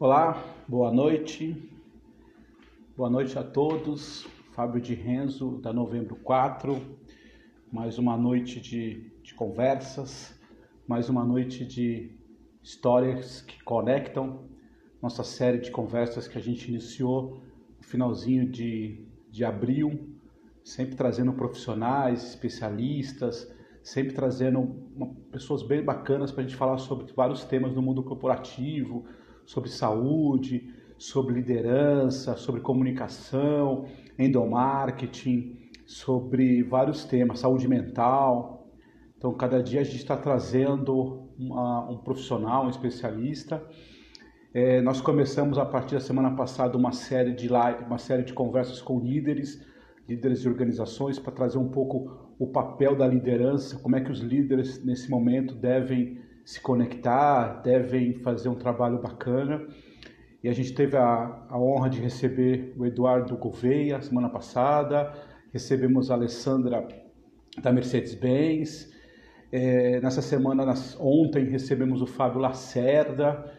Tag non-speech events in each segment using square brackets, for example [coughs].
Olá, boa noite. Boa noite a todos. Fábio de Renzo, da Novembro 4. Mais uma noite de, de conversas, mais uma noite de histórias que conectam. Nossa série de conversas que a gente iniciou no finalzinho de, de abril, sempre trazendo profissionais, especialistas, sempre trazendo uma, pessoas bem bacanas para a gente falar sobre vários temas no mundo corporativo, sobre saúde, sobre liderança, sobre comunicação, endomarketing, sobre vários temas, saúde mental. Então, cada dia a gente está trazendo uma, um profissional, um especialista. É, nós começamos a partir da semana passada uma série de live, uma série de conversas com líderes, líderes de organizações, para trazer um pouco o papel da liderança, como é que os líderes nesse momento devem se conectar, devem fazer um trabalho bacana. E a gente teve a, a honra de receber o Eduardo Gouveia semana passada, recebemos a Alessandra da Mercedes-Benz. É, nessa semana, nas, ontem, recebemos o Fábio Lacerda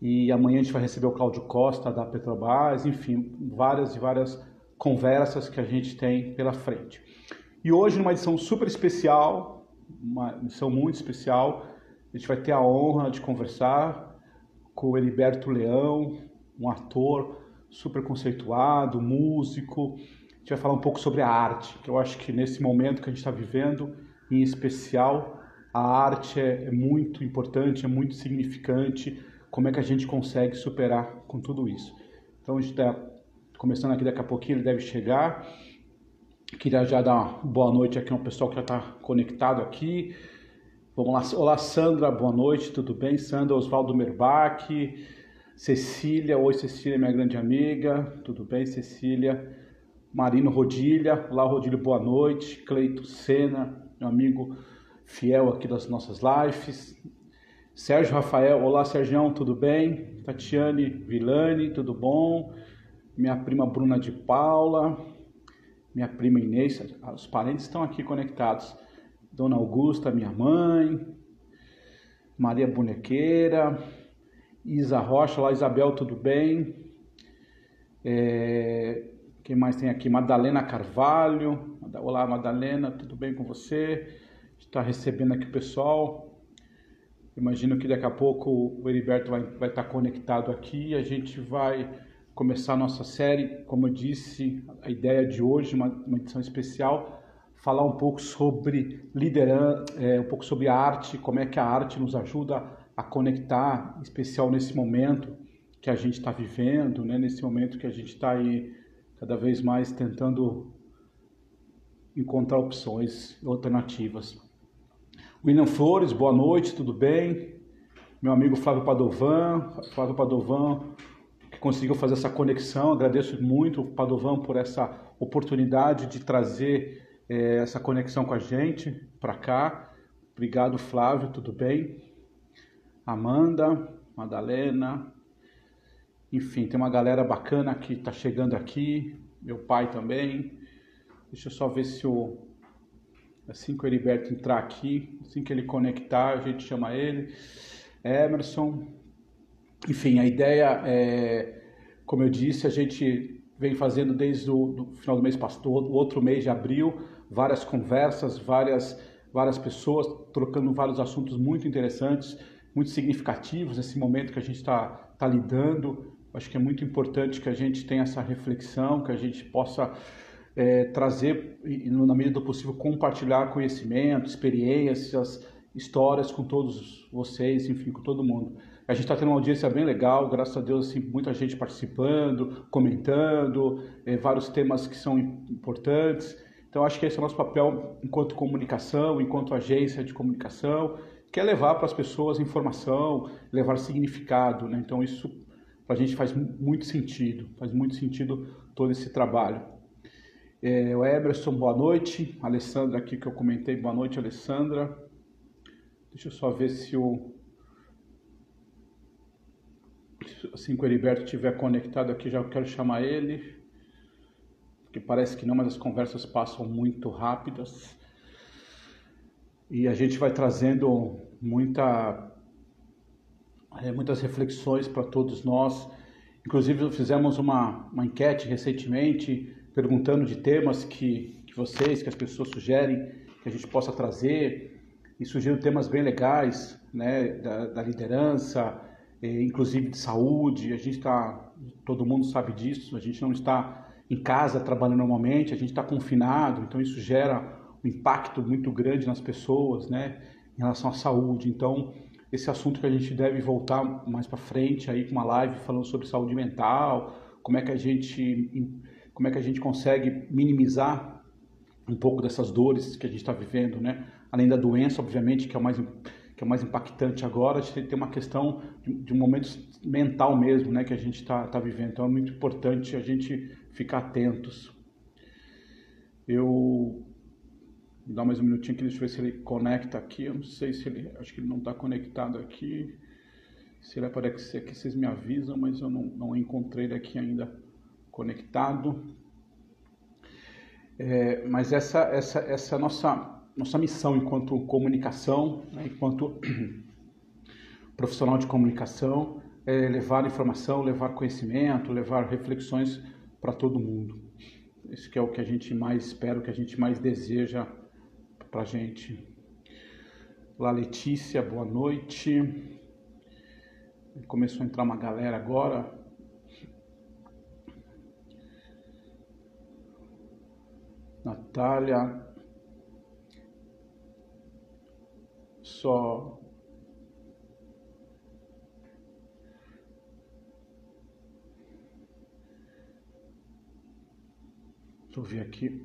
e amanhã a gente vai receber o Cláudio Costa da Petrobras, enfim, várias e várias conversas que a gente tem pela frente. E hoje, numa edição super especial, uma edição muito especial, a gente vai ter a honra de conversar com o Heriberto Leão, um ator super conceituado, músico. A gente vai falar um pouco sobre a arte, que eu acho que nesse momento que a gente está vivendo, em especial, a arte é, é muito importante, é muito significante. Como é que a gente consegue superar com tudo isso? Então a gente está começando aqui daqui a pouquinho, ele deve chegar. Queria já dar uma boa noite aqui ao pessoal que já está conectado aqui. Vamos lá. Olá, Sandra, boa noite, tudo bem? Sandra, Oswaldo Merbach, Cecília, oi Cecília, minha grande amiga, tudo bem, Cecília? Marino Rodilha, olá Rodilha, boa noite. Cleito Sena, meu amigo fiel aqui das nossas lives. Sérgio Rafael, olá Sérgio, tudo bem? Tatiane Vilani, tudo bom? Minha prima Bruna de Paula, minha prima Inês, os parentes estão aqui conectados. Dona Augusta, minha mãe, Maria Bonequeira, Isa Rocha, lá Isabel, tudo bem? É, quem mais tem aqui? Madalena Carvalho. Olá, Madalena, tudo bem com você? Está recebendo aqui o pessoal. Imagino que daqui a pouco o Heriberto vai, vai estar conectado aqui. A gente vai começar a nossa série, como eu disse, a ideia de hoje, uma, uma edição especial, falar um pouco sobre liderança, é, um pouco sobre a arte, como é que a arte nos ajuda a conectar, em especial nesse momento que a gente está vivendo, né? nesse momento que a gente está aí cada vez mais tentando encontrar opções alternativas. William Flores, boa noite, tudo bem? Meu amigo Flávio Padovan, Flávio Padovan, conseguiu fazer essa conexão. Agradeço muito Padovan por essa oportunidade de trazer é, essa conexão com a gente para cá. Obrigado, Flávio, tudo bem? Amanda, Madalena, enfim, tem uma galera bacana que está chegando aqui, meu pai também. Deixa eu só ver se o. Assim que o Heriberto entrar aqui, assim que ele conectar, a gente chama ele. Emerson, enfim, a ideia é, como eu disse, a gente vem fazendo desde o final do mês passado, o outro mês de abril, várias conversas, várias, várias pessoas trocando vários assuntos muito interessantes, muito significativos nesse momento que a gente está tá lidando. Acho que é muito importante que a gente tenha essa reflexão, que a gente possa é, trazer na medida do possível, compartilhar conhecimento, experiências, histórias com todos vocês, enfim, com todo mundo. A gente está tendo uma audiência bem legal, graças a Deus, assim, muita gente participando, comentando, é, vários temas que são importantes. Então, acho que esse é o nosso papel enquanto comunicação, enquanto agência de comunicação, que é levar para as pessoas informação, levar significado. Né? Então, isso para a gente faz muito sentido, faz muito sentido todo esse trabalho. É, o Emerson, boa noite. Alessandra aqui que eu comentei, boa noite, Alessandra. Deixa eu só ver se o assim que o Heriberto estiver conectado aqui, já quero chamar ele, porque parece que não, mas as conversas passam muito rápidas. E a gente vai trazendo muita é, muitas reflexões para todos nós. Inclusive, fizemos uma, uma enquete recentemente perguntando de temas que, que vocês, que as pessoas sugerem que a gente possa trazer. E surgiram temas bem legais, né, da, da liderança, inclusive de saúde. A gente está, todo mundo sabe disso, a gente não está em casa trabalhando normalmente, a gente está confinado, então isso gera um impacto muito grande nas pessoas, né, em relação à saúde. Então, esse assunto que a gente deve voltar mais para frente aí com uma live falando sobre saúde mental, como é que a gente como é que a gente consegue minimizar um pouco dessas dores que a gente está vivendo, né? Além da doença, obviamente, que é o mais que é o mais impactante agora, a gente tem uma questão de, de um momento mental mesmo, né, que a gente está tá vivendo. Então é muito importante a gente ficar atentos. Eu Vou dar mais um minutinho aqui, deixa eu ver se ele conecta aqui. Eu não sei se ele. Acho que ele não está conectado aqui. Se ele aparecer aqui, vocês me avisam, mas eu não, não encontrei ele aqui ainda conectado. É, mas essa, essa, essa nossa, nossa missão enquanto comunicação, né, enquanto [clears throat] profissional de comunicação, é levar informação, levar conhecimento, levar reflexões para todo mundo. Isso que é o que a gente mais espera, o que a gente mais deseja para gente. Lá Letícia, boa noite. Começou a entrar uma galera agora. Natália. Só Deixa eu ver aqui.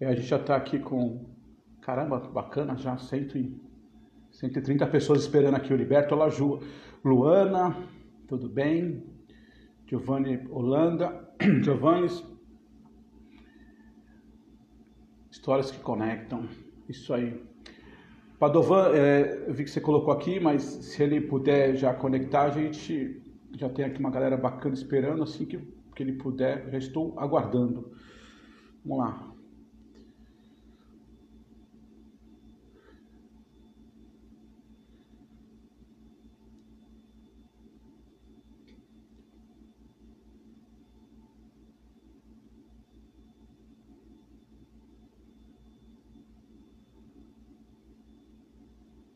É, a gente já está aqui com, caramba, bacana, já 100 130 pessoas esperando aqui o Liberto. Olá, Ju, Luana, tudo bem? Giovanni Holanda, [clears throat] Giovanni, histórias que conectam, isso aí. Padovan, é, eu vi que você colocou aqui, mas se ele puder já conectar, a gente já tem aqui uma galera bacana esperando, assim que, que ele puder, já estou aguardando. Vamos lá.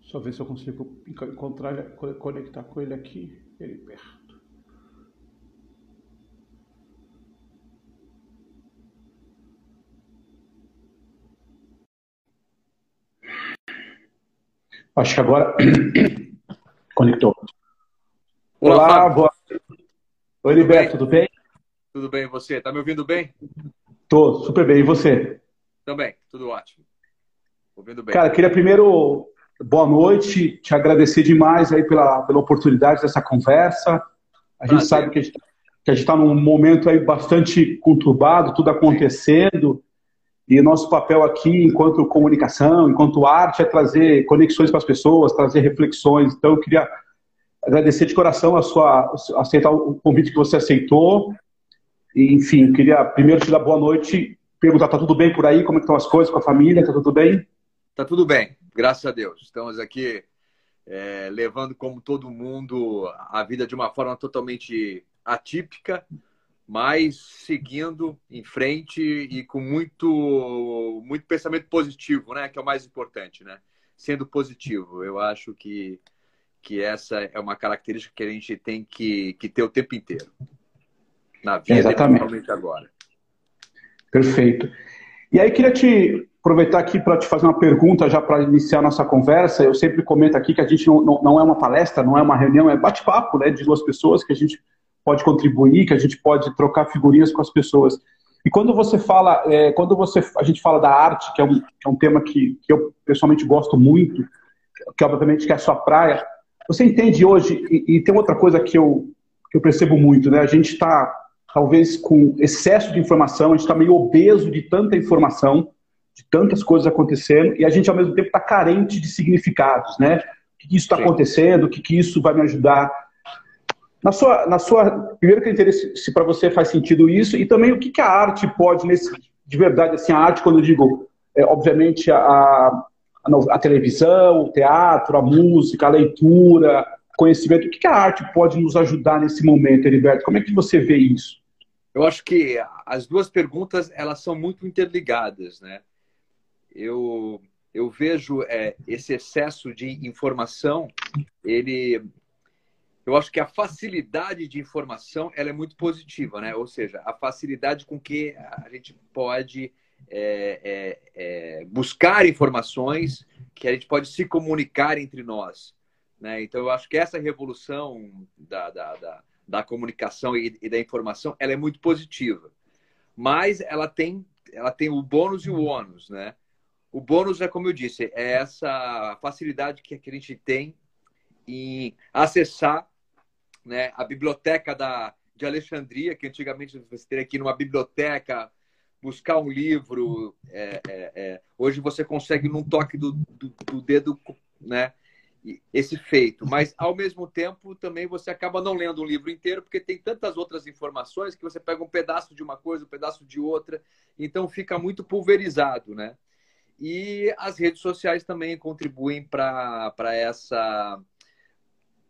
Só ver se eu consigo encontrar, conectar com ele aqui, ele perto. Acho que agora [coughs] conectou. Olá, Olá boa. Oi, Liberto, tudo bem? Tudo bem, e você? Tá me ouvindo bem? Tô, super bem. E você? Também, tudo ótimo. Ouvindo bem. Cara, queria primeiro boa noite, te agradecer demais aí pela, pela oportunidade dessa conversa. A gente sabe que a gente está num momento aí bastante conturbado, tudo acontecendo, e nosso papel aqui, enquanto comunicação, enquanto arte, é trazer conexões para as pessoas, trazer reflexões. Então, eu queria agradecer de coração a sua aceitar o convite que você aceitou. E, enfim, queria primeiro te dar boa noite, perguntar tá tudo bem por aí, como é estão as coisas com a família, tá tudo bem? Tá tudo bem. Graças a Deus. Estamos aqui é, levando, como todo mundo, a vida de uma forma totalmente atípica, mas seguindo em frente e com muito, muito pensamento positivo, né? Que é o mais importante, né? Sendo positivo. Eu acho que, que essa é uma característica que a gente tem que, que ter o tempo inteiro. Na vida, Exatamente. agora. Perfeito. E aí, queria te aproveitar aqui para te fazer uma pergunta já para iniciar nossa conversa. Eu sempre comento aqui que a gente não, não, não é uma palestra, não é uma reunião, é bate-papo né, de duas pessoas que a gente pode contribuir, que a gente pode trocar figurinhas com as pessoas. E quando você fala, é, quando você, a gente fala da arte, que é um, que é um tema que, que eu pessoalmente gosto muito, que obviamente que é a sua praia, você entende hoje, e, e tem outra coisa que eu, que eu percebo muito, né? A gente está, talvez, com excesso de informação, a gente está meio obeso de tanta informação, de tantas coisas acontecendo e a gente, ao mesmo tempo, está carente de significados, né? O que, que isso está acontecendo, o que, que isso vai me ajudar. Na sua, na sua primeiro, que interesse se para você faz sentido isso e também o que, que a arte pode, nesse, de verdade, assim, a arte, quando eu digo é, obviamente, a, a, a, televisão, o teatro, a música, a leitura, conhecimento. O que a arte pode nos ajudar nesse momento, Heriberto? Como é que você vê isso? Eu acho que as duas perguntas elas são muito interligadas, né? Eu eu vejo é, esse excesso de informação, ele, eu acho que a facilidade de informação ela é muito positiva, né? Ou seja, a facilidade com que a gente pode é, é, é, buscar informações, que a gente pode se comunicar entre nós, né? Então, eu acho que essa revolução da, da, da, da comunicação e, e da informação, ela é muito positiva, mas ela tem ela tem o bônus e o ônus, né? O bônus é, como eu disse, é essa facilidade que a gente tem em acessar né, a biblioteca da, de Alexandria, que antigamente você teria que ir numa biblioteca, buscar um livro. É, é, é. Hoje você consegue, num toque do, do, do, dedo, né, esse feito. Mas, ao mesmo tempo, também você acaba não lendo um livro inteiro, porque tem tantas outras informações que você pega um pedaço de uma coisa, um pedaço de outra, então fica muito pulverizado, né? E as redes sociais também contribuem para essa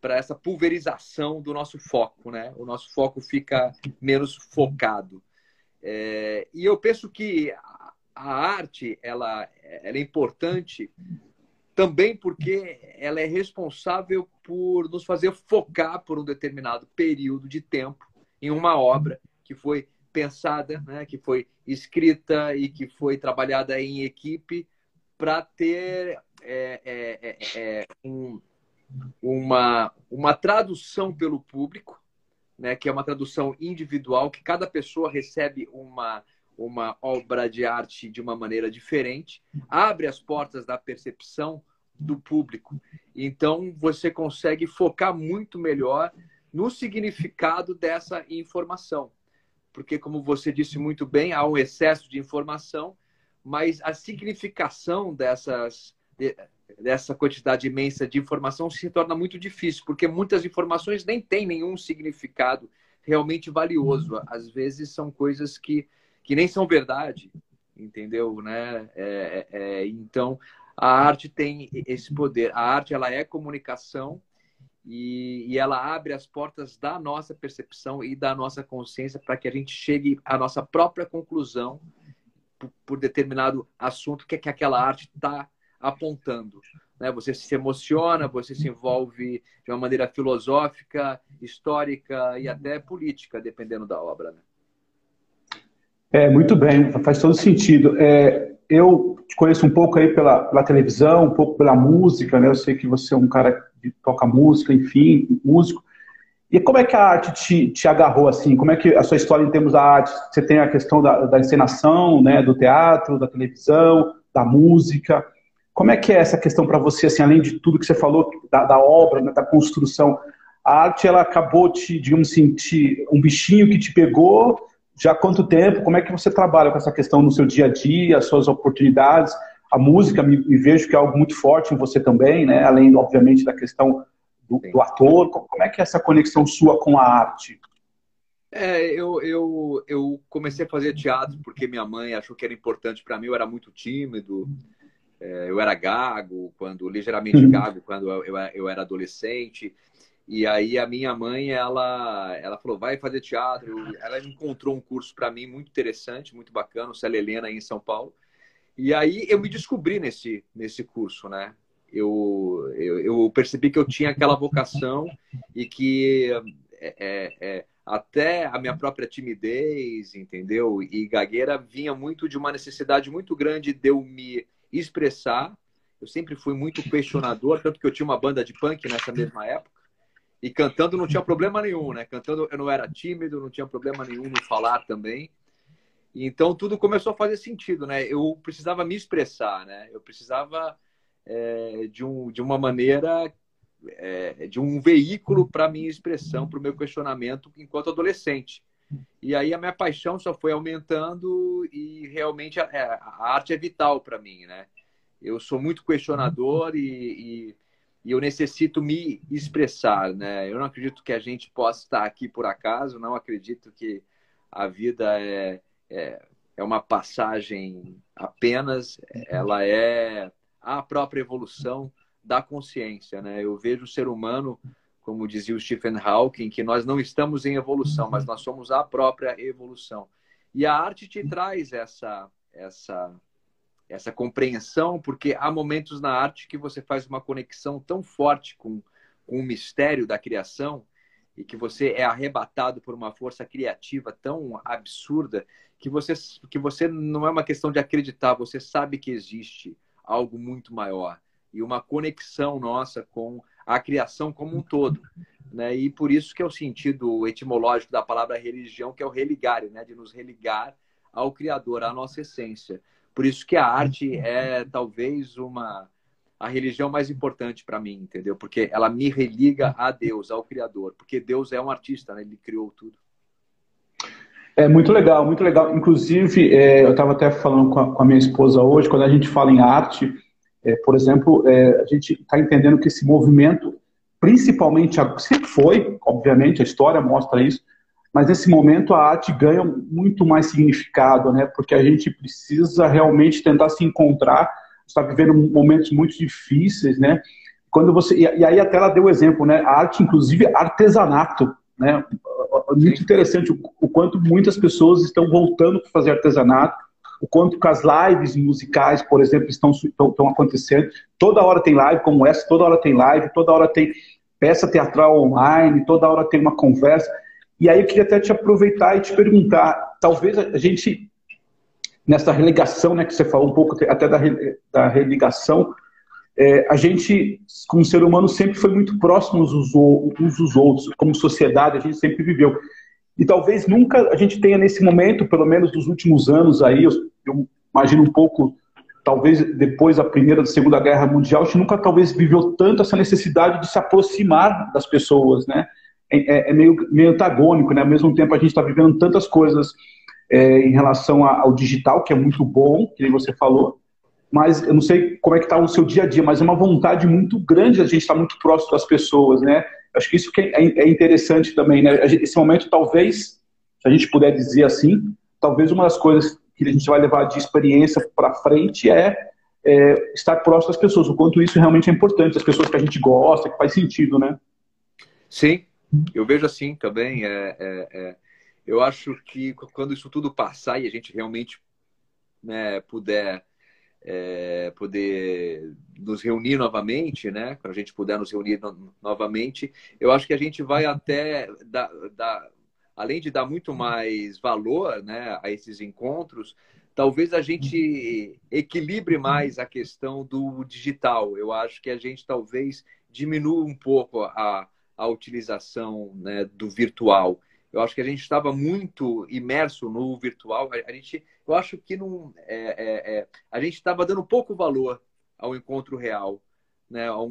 para essa pulverização do nosso foco, né? O nosso foco fica menos focado. É, e eu penso que a arte ela, ela é importante também porque ela é responsável por nos fazer focar por um determinado período de tempo em uma obra que foi pensada, né, que foi escrita e que foi trabalhada em equipe para ter é, é, é, é, um, uma, uma tradução pelo público, né, que é uma tradução individual, que cada pessoa recebe uma, uma obra de arte de uma maneira diferente, abre as portas da percepção do público. Então, você consegue focar muito melhor no significado dessa informação porque, como você disse muito bem, há um excesso de informação, mas a significação dessas, dessa quantidade imensa de informação se torna muito difícil, porque muitas informações nem têm nenhum significado realmente valioso. Às vezes são coisas que, que nem são verdade, entendeu? Né? É, é, é então, a arte tem esse poder. A arte ela é comunicação e, e, ela abre as portas da nossa percepção e da nossa consciência para que a gente chegue à nossa própria conclusão por, por determinado assunto que, que aquela arte está apontando. Né? Você se emociona, você se envolve de uma maneira filosófica, histórica e até política, dependendo da obra. Né? É, muito bem, faz todo sentido. É, eu te conheço um pouco aí pela, pela, televisão, um pouco pela música, né? Eu sei que você é um cara que toca música, enfim, músico. E como é que a arte te, te agarrou assim? Como é que a sua história em termos da arte? Você tem a questão da, da encenação, né? Do teatro, da televisão, da música. Como é que é essa questão para você, assim, além de tudo que você falou da, da obra, né, da construção? A arte, ela acabou te, digamos assim, te, um bichinho que te pegou já há quanto tempo? Como é que você trabalha com essa questão no seu dia a dia, as suas oportunidades? A música, me, me vejo que é algo muito forte em você também, né? Além, obviamente, da questão do, do ator. Como é que é essa conexão sua com a arte? É, eu, eu, eu comecei a fazer teatro porque minha mãe achou que era importante para mim. Eu era muito tímido, é, eu era gago, quando ligeiramente uhum. gago, quando eu, eu, eu era adolescente. E aí a minha mãe, ela, ela falou, vai fazer teatro. Ela encontrou um curso para mim muito interessante, muito bacana, o Célia Helena, aí em São Paulo. E aí eu me descobri nesse, nesse curso, né? Eu, eu, eu percebi que eu tinha aquela vocação e que é, é, é, até a minha própria timidez, entendeu? E gagueira vinha muito de uma necessidade muito grande de eu me expressar. Eu sempre fui muito questionador, tanto que eu tinha uma banda de punk nessa mesma época. E cantando não tinha problema nenhum, né? Cantando eu não era tímido, não tinha problema nenhum no falar também. Então tudo começou a fazer sentido, né? Eu precisava me expressar, né? Eu precisava é, de, um, de uma maneira, é, de um veículo para minha expressão, para o meu questionamento enquanto adolescente. E aí a minha paixão só foi aumentando e realmente a, é, a arte é vital para mim, né? Eu sou muito questionador e, e e eu necessito me expressar, né? Eu não acredito que a gente possa estar aqui por acaso, não acredito que a vida é, é é uma passagem apenas, ela é a própria evolução da consciência, né? Eu vejo o ser humano, como dizia o Stephen Hawking, que nós não estamos em evolução, mas nós somos a própria evolução. E a arte te traz essa essa essa compreensão, porque há momentos na arte que você faz uma conexão tão forte com, com o mistério da criação e que você é arrebatado por uma força criativa tão absurda que você que você não é uma questão de acreditar, você sabe que existe algo muito maior e uma conexão nossa com a criação como um todo, né? E por isso que é o sentido etimológico da palavra religião, que é o religare, né? De nos religar ao Criador, à nossa essência. Por isso que a arte é talvez uma a religião mais importante para mim, entendeu? Porque ela me religa a Deus, ao Criador, porque Deus é um artista, né? Ele criou tudo. É muito legal, muito legal. Inclusive, é, eu estava até falando com a, com a, minha esposa hoje, quando a gente fala em arte, é, por exemplo, é, a gente está entendendo que esse movimento, principalmente, sempre foi, obviamente, a história mostra isso, mas nesse momento a arte ganha muito mais significado, né? Porque a gente precisa realmente tentar se encontrar, está vivendo momentos muito difíceis, né? Quando você e aí até ela deu o exemplo, né? A arte, inclusive artesanato, né? Muito interessante o, quanto muitas pessoas estão voltando para fazer artesanato, o quanto que as lives musicais, por exemplo, estão, estão, estão acontecendo. Toda hora tem live como essa, toda hora tem live, toda hora tem peça teatral online, toda hora tem uma conversa. E aí eu queria até te aproveitar e te perguntar, talvez a gente, nessa relegação, né, que você falou um pouco até da, da religação, é, a gente, como ser humano, sempre foi muito próximos uns, uns dos outros, como sociedade, a gente sempre viveu. E talvez nunca a gente tenha nesse momento, pelo menos nos últimos anos aí, eu, eu imagino um pouco, talvez depois da Primeira da Segunda Guerra Mundial, a gente nunca talvez viveu tanto essa necessidade de se aproximar das pessoas, né? É, é, é, meio, meio antagônico, né? Ao mesmo tempo a gente está vivendo tantas coisas é, em relação ao digital, que é muito bom, que nem você falou, mas eu não sei como é que está o seu dia a dia, mas é uma vontade muito grande a gente estar tá muito próximo das pessoas, né? Acho que isso que é, é interessante também, né? Esse momento, talvez, se a gente puder dizer assim, talvez uma das coisas que a gente vai levar de experiência para frente é, é, estar próximo das pessoas, o quanto isso realmente é importante, as pessoas que a gente gosta, que faz sentido, né? Sim, eu vejo assim também. É, é, é, eu acho que quando isso tudo passar e a gente realmente né, puder é, poder nos reunir novamente, né? Quando a gente puder nos reunir no, novamente, eu acho que a gente vai até dar, dar, além de dar muito mais valor, né, a esses encontros, talvez a gente equilibre mais a questão do digital. Eu acho que a gente talvez diminua um pouco a, a utilização né, do virtual. Eu acho que a gente estava muito imerso no virtual. A, gente, eu acho que não, é, é, é, a gente estava dando pouco valor ao encontro real, né, ao,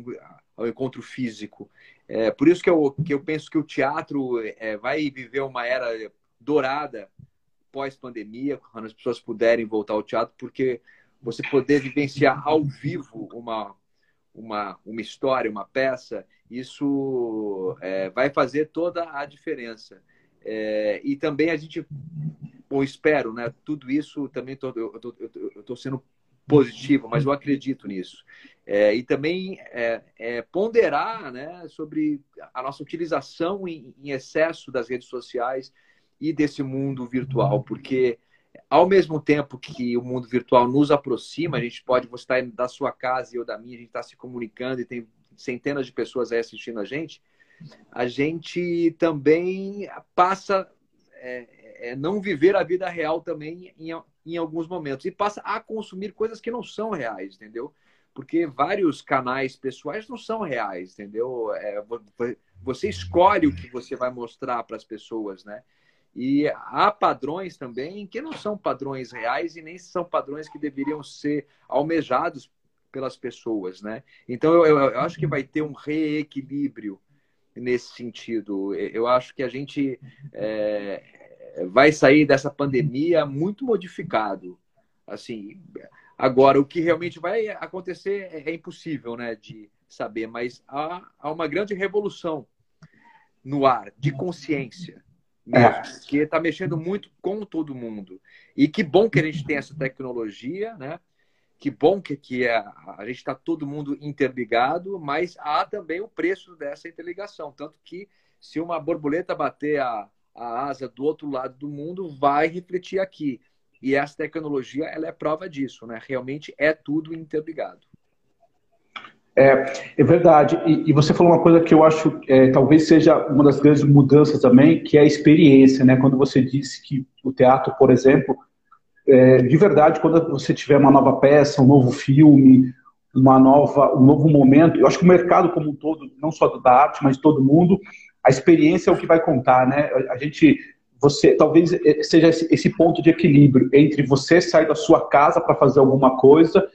ao encontro físico. É, por isso que eu, que eu penso que o teatro é, vai viver uma era dourada pós-pandemia, quando as pessoas puderem voltar ao teatro, porque você poder vivenciar ao vivo uma, uma, uma história, uma peça, isso é, vai fazer toda a diferença. É, e também a gente, bom, espero, né? Tudo isso também tô, eu estou sendo positivo, mas eu acredito nisso. É, e também é, é, ponderar né, sobre a nossa utilização em, em, excesso das redes sociais e desse mundo virtual, porque ao mesmo tempo que o mundo virtual nos aproxima, a gente pode, você está da sua casa e eu da minha, a gente está se comunicando e tem centenas de pessoas aí assistindo a gente, a gente também passa é, é, não viver a vida real também em, em alguns momentos e passa a consumir coisas que não são reais, entendeu? Porque vários canais pessoais não são reais, entendeu? É, você escolhe o que você vai mostrar para as pessoas, né? E há padrões também que não são padrões reais e nem são padrões que deveriam ser almejados pelas pessoas, né? Então eu, eu, eu acho que vai ter um reequilíbrio nesse sentido. Eu acho que a gente é, vai sair dessa pandemia muito modificado. Assim, agora o que realmente vai acontecer é, é impossível, né, de saber, mas há, há uma grande revolução no ar de consciência mesmo, é. porque está mexendo muito com todo mundo. E que bom que a gente tem essa tecnologia, né? Que bom que, que é, a gente está todo mundo interligado, mas há também o preço dessa interligação. Tanto que se uma borboleta bater a, a asa do outro lado do mundo, vai refletir aqui. E essa tecnologia ela é prova disso, né? Realmente é tudo interligado. É, é verdade. E, e, você falou uma coisa que eu acho é, talvez seja uma das grandes mudanças também, que é a experiência, né? Quando você disse que o teatro, por exemplo, é, de verdade, quando você tiver uma nova peça, um novo filme, uma nova, um novo momento, eu acho que o mercado como um todo, não só da arte, mas todo mundo, a experiência é o que vai contar, né? A gente, você, talvez é, seja esse, esse ponto de equilíbrio entre você sair da sua casa para fazer alguma coisa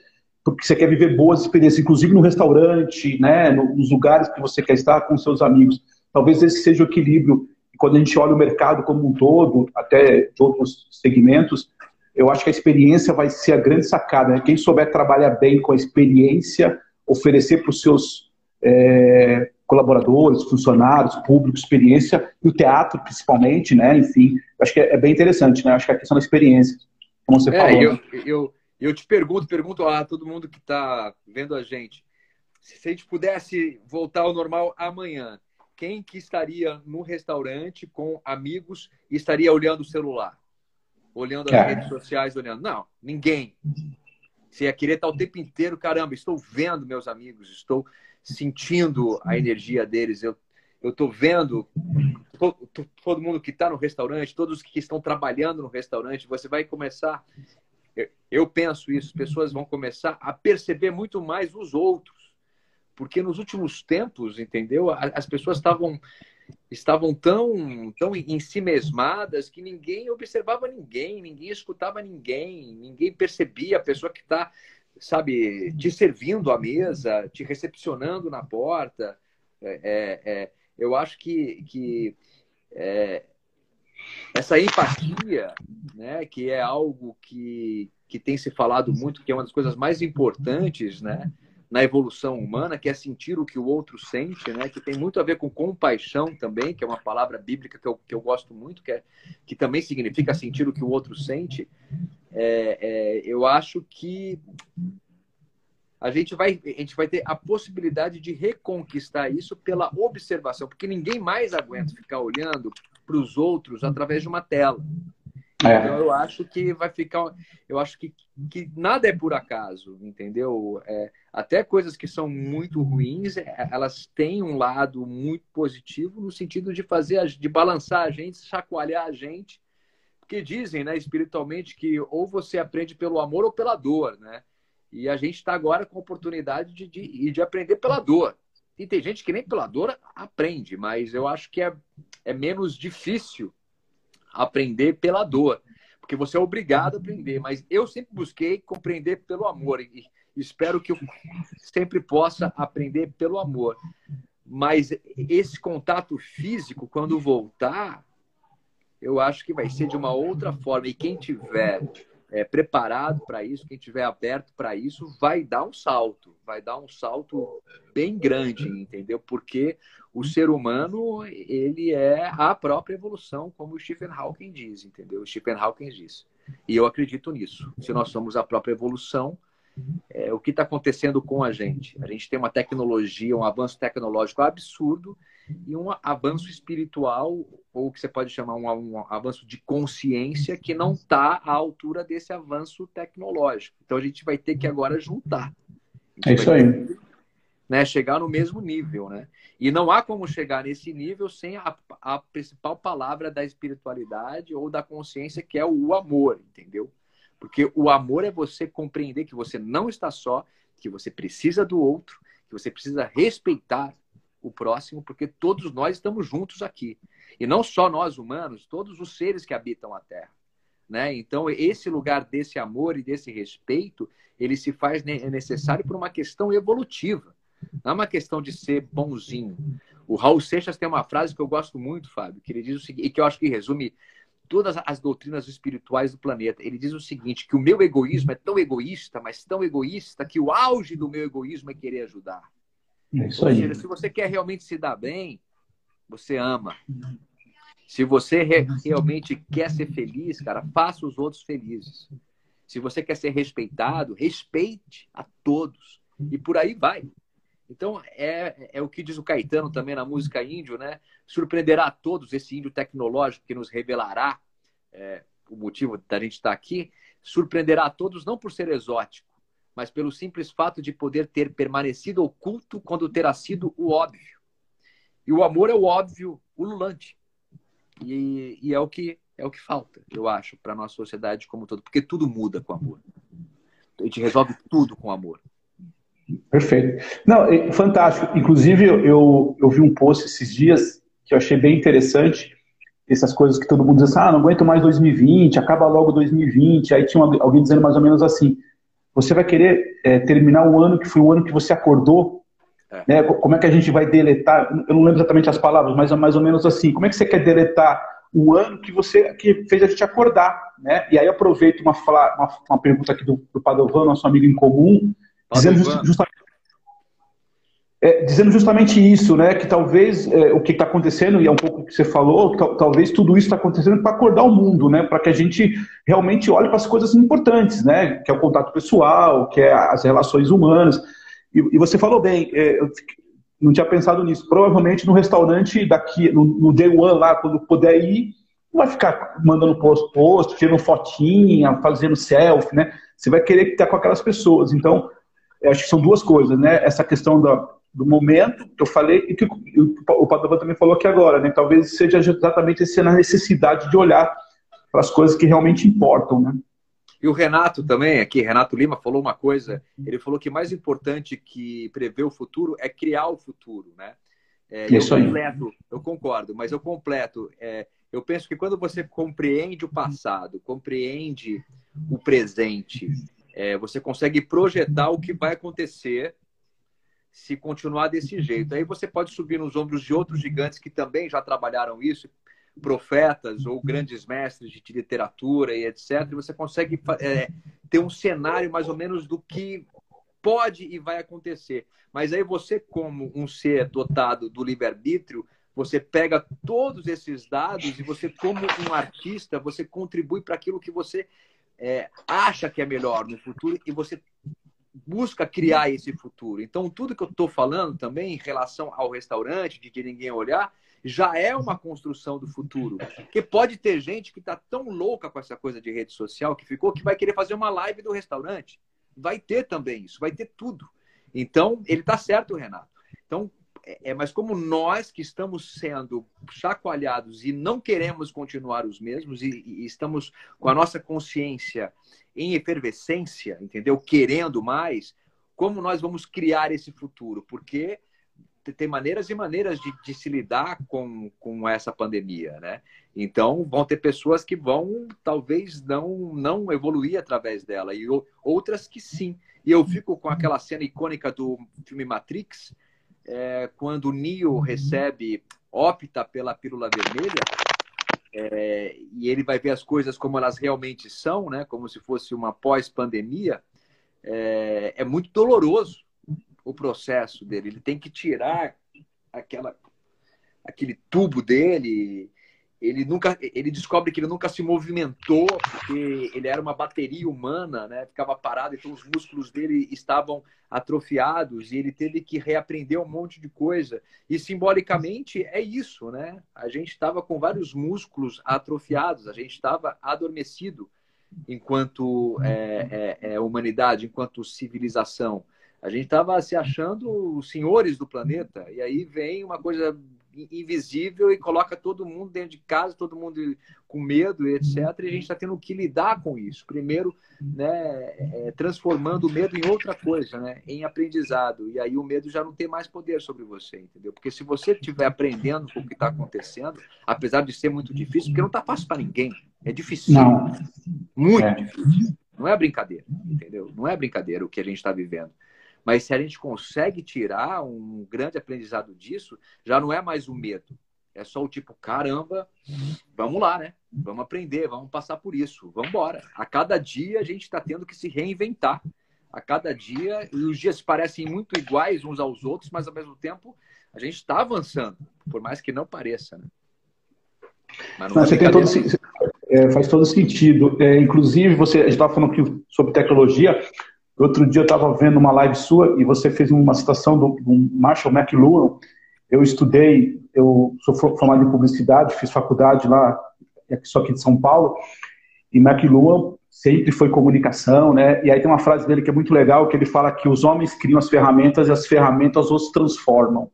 porque você quer viver boas experiências, inclusive no restaurante, né, nos lugares que você quer estar com seus amigos. Talvez esse seja o equilíbrio. quando a gente olha o mercado como um todo, até de outros segmentos, eu acho que a experiência vai ser a grande sacada. Né? Quem souber trabalhar bem com a experiência, oferecer para os seus é, colaboradores, funcionários, público, experiência, e o teatro principalmente, né? Enfim, acho que é, é, bem interessante, né? Acho que a questão da experiência, como você é, falou. Eu, eu, eu te pergunto, pergunto a todo mundo que está vendo a gente, se a gente pudesse voltar ao normal amanhã, quem que estaria no restaurante com amigos e estaria olhando o celular? olhando as redes sociais, olhando. Não, ninguém. Você ia querer estar o tempo inteiro, caramba, estou vendo meus amigos, estou sentindo a energia deles, eu estou vendo todo, todo mundo que está no restaurante, todos que estão trabalhando no restaurante, você vai começar, eu penso isso, as pessoas vão começar a perceber muito mais os outros, porque nos últimos tempos, entendeu? As pessoas estavam estavam tão, tão em si mesmadas que ninguém observava ninguém, ninguém escutava ninguém, ninguém percebia a pessoa que está, sabe, te servindo à mesa, te recepcionando na porta. É, é, é eu acho que, que é, essa empatia, né, que é algo que, que tem se falado muito, que é uma das coisas mais importantes, né, na evolução humana, que é sentir o que o outro sente, né? que tem muito a ver com compaixão também, que é uma palavra bíblica que eu, que eu gosto muito, que, é, que também significa sentir o que o outro sente. É, é, eu acho que a gente, vai, a gente vai ter a possibilidade de reconquistar isso pela observação, porque ninguém mais aguenta ficar olhando para os outros através de uma tela. É. Então eu acho que vai ficar. Eu acho que, que nada é por acaso, entendeu? É, até coisas que são muito ruins, é, elas têm um lado muito positivo no sentido de fazer, de balançar a gente, chacoalhar a gente. Porque dizem, né, espiritualmente, que ou você aprende pelo amor ou pela dor, né? E a gente está agora com a oportunidade de, de, de aprender pela dor. E tem gente que nem pela dor aprende, mas eu acho que é, é menos difícil aprender pela dor, porque você é obrigado a aprender. Mas eu sempre busquei compreender pelo amor e espero que eu sempre possa aprender pelo amor. Mas esse contato físico, quando voltar, eu acho que vai ser de uma outra forma. E quem tiver é, preparado para isso, quem tiver aberto para isso, vai dar um salto, vai dar um salto bem grande, entendeu? Porque o ser humano ele é a própria evolução, como o Stephen Hawking diz, entendeu? O Stephen Hawking diz. E eu acredito nisso. Se nós somos a própria evolução, é, o que está acontecendo com a gente? A gente tem uma tecnologia, um avanço tecnológico absurdo e um avanço espiritual, ou que você pode chamar um, um avanço de consciência, que não está à altura desse avanço tecnológico. Então a gente vai ter que agora juntar. É isso aí. Ter, né, chegar no mesmo nível, né? E não há como chegar nesse nível sem a, a principal palavra da espiritualidade ou da consciência, que é o amor, entendeu? Porque o amor é você compreender que você não está só, que você precisa do outro, que você precisa respeitar o próximo, porque todos nós estamos juntos aqui. E não só nós humanos, todos os seres que habitam a Terra. Né? Então, esse lugar desse amor e desse respeito, ele se faz necessário por uma questão evolutiva. Não é uma questão de ser bonzinho. O Raul Seixas tem uma frase que eu gosto muito, Fábio, que ele diz o seguinte, e que eu acho que resume todas as doutrinas espirituais do planeta. Ele diz o seguinte, que o meu egoísmo é tão egoísta, mas tão egoísta, que o auge do meu egoísmo é querer ajudar. É isso aí. Seja, se você quer realmente se dar bem, você ama. Se você re realmente quer ser feliz, cara, faça os outros felizes. Se você quer ser respeitado, respeite a todos. E por aí vai. Então, é, é o que diz o Caetano também na música índio, né? Surpreenderá a todos esse índio tecnológico que nos revelará é, o motivo da gente estar aqui. Surpreenderá a todos não por ser exótico, mas pelo simples fato de poder ter permanecido oculto quando terá sido o óbvio. E o amor é o óbvio ululante. E, e é o que é o que falta, eu acho, para nossa sociedade como todo, porque tudo muda com amor. A gente resolve tudo com amor. Perfeito. Não, é fantástico. Inclusive, eu, eu vi um post esses dias que eu achei bem interessante. Essas coisas que todo mundo diz assim, ah, não aguento mais 2020, acaba logo 2020. Aí tinha alguém dizendo mais ou menos assim: você vai querer é, terminar o ano que foi o ano que você acordou? É. Né? Como é que a gente vai deletar? Eu não lembro exatamente as palavras, mas é mais ou menos assim. Como é que você quer deletar o ano que você que fez a gente acordar? Né? E aí aproveito uma, uma, uma pergunta aqui do, do Padovan, nosso amigo em comum, dizendo justamente é, dizendo justamente isso, né? Que talvez é, o que está acontecendo, e é um pouco o que você falou, talvez tudo isso está acontecendo para acordar o mundo, né? Para que a gente realmente olhe para as coisas importantes, né? Que é o contato pessoal, que é as relações humanas. E, e você falou bem, é, eu não tinha pensado nisso. Provavelmente no restaurante daqui, no, no day one lá, quando puder ir, não vai ficar mandando post, post, tirando fotinha, fazendo selfie, né? Você vai querer estar com aquelas pessoas. Então, acho que são duas coisas, né? Essa questão da do momento que eu falei e que o Padovan também falou aqui agora, né? Talvez seja exatamente essa necessidade de olhar para as coisas que realmente importam, né? E o Renato também, aqui, Renato Lima, falou uma coisa. Ele falou que mais importante que prever o futuro é criar o futuro, né? É, Isso eu completo, aí. eu concordo, mas eu completo. É, eu penso que quando você compreende o passado, compreende o presente, é, você consegue projetar o que vai acontecer se continuar desse jeito. Aí você pode subir nos ombros de outros gigantes que também já trabalharam isso, profetas ou grandes mestres de literatura e etc. E você consegue é, ter um cenário mais ou menos do que pode e vai acontecer. Mas aí você, como um ser dotado do livre-arbítrio, você pega todos esses dados e você, como um artista, você contribui para aquilo que você é, acha que é melhor no futuro e você busca criar esse futuro. Então, tudo que eu estou falando também em relação ao restaurante, de, de ninguém olhar, já é uma construção do futuro. Porque pode ter gente que está tão louca com essa coisa de rede social que ficou que vai querer fazer uma live do restaurante. Vai ter também isso, vai ter tudo. Então, ele está certo, Renato. Então, é, é, mas como nós que estamos sendo chacoalhados e não queremos continuar os mesmos e, e estamos com a nossa consciência em efervescência, entendeu? Querendo mais, como nós vamos criar esse futuro? Porque tem maneiras e maneiras de, de, se lidar com, com essa pandemia, né? Então, vão ter pessoas que vão, talvez, não, não evoluir através dela, e outras que sim. E eu fico com aquela cena icônica do filme Matrix, é, quando o Neo recebe, opta pela pílula vermelha, é, e ele vai ver as coisas como elas realmente são, né? Como se fosse uma pós-pandemia. É, é muito doloroso o processo dele. Ele tem que tirar aquela, aquele tubo dele ele nunca ele descobre que ele nunca se movimentou porque ele era uma bateria humana né? Ficava parado então os músculos dele estavam atrofiados e ele teve que reaprender um monte de coisa. E simbolicamente é isso né? A gente estava com vários músculos atrofiados a gente estava adormecido enquanto é, é, é, humanidade enquanto civilização. A gente estava se achando os senhores do planeta e aí vem uma coisa invisível e coloca todo mundo dentro de casa, todo mundo com medo, etc. E a gente está tendo que lidar com isso. Primeiro, né, é, transformando o medo em outra coisa, né, em aprendizado. E aí o medo já não tem mais poder sobre você, entendeu? Porque se você estiver aprendendo com o que está acontecendo, apesar de ser muito difícil, porque não está fácil para ninguém, é difícil. Não. Muito é. difícil. Não é brincadeira, entendeu? Não é brincadeira o que a gente está vivendo. Mas se a gente consegue tirar um grande aprendizado disso, já não é mais o medo. É só o tipo, caramba, vamos lá, né? Vamos aprender, vamos passar por isso, vamos embora. A cada dia a gente está tendo que se reinventar. A cada dia, e os dias parecem muito iguais uns aos outros, mas ao mesmo tempo a gente está avançando, por mais que não pareça, né? Não, não você tem todo, é, faz todo sentido. É, inclusive, você estava falando aqui sobre tecnologia. Outro dia eu estava vendo uma live sua e você fez uma citação do, do Marshall McLuhan. Eu estudei, eu sou formado em publicidade, fiz faculdade lá, só aqui de São Paulo, e McLuhan sempre foi comunicação, né? E aí tem uma frase dele que é muito legal, que ele fala que os homens criam as ferramentas e as ferramentas os transformam.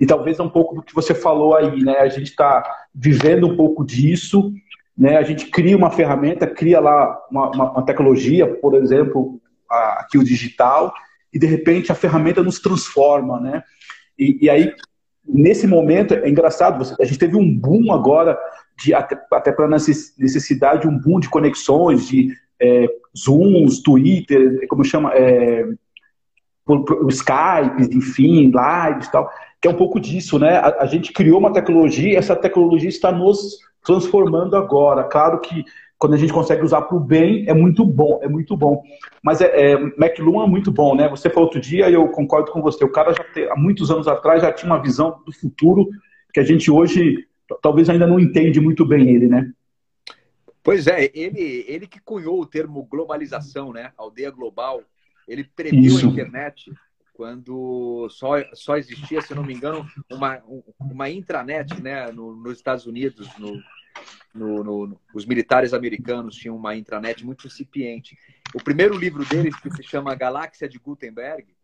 E talvez é um pouco do que você falou aí, né? A gente está vivendo um pouco disso, né? A gente cria uma ferramenta, cria lá uma, uma, uma tecnologia, por exemplo, aqui o digital, e de repente a ferramenta nos transforma, né? E, e aí, nesse momento, é engraçado, a gente teve um boom agora, de, até, até para necessidade, um boom de conexões, de é, Zooms, Twitter, como chama, é, Skype, enfim, lives e tal que é um pouco disso, né? A, a gente criou uma tecnologia essa tecnologia está nos transformando agora. Claro que quando a gente consegue usar para o bem, é muito bom, é muito bom. Mas é, é, McLuhan é muito bom, né? Você falou outro dia e eu concordo com você. O cara já tem, há muitos anos atrás já tinha uma visão do futuro que a gente hoje talvez ainda não entende muito bem ele, né? Pois é, ele, ele que cunhou o termo globalização, né? Aldeia global. Ele previu Isso. a internet quando só, só existia, se não me engano, uma, uma intranet né, no, nos Estados Unidos. No, no, no, os militares americanos tinham uma intranet muito incipiente. O primeiro livro deles, que se chama Galáxia de Gutenberg,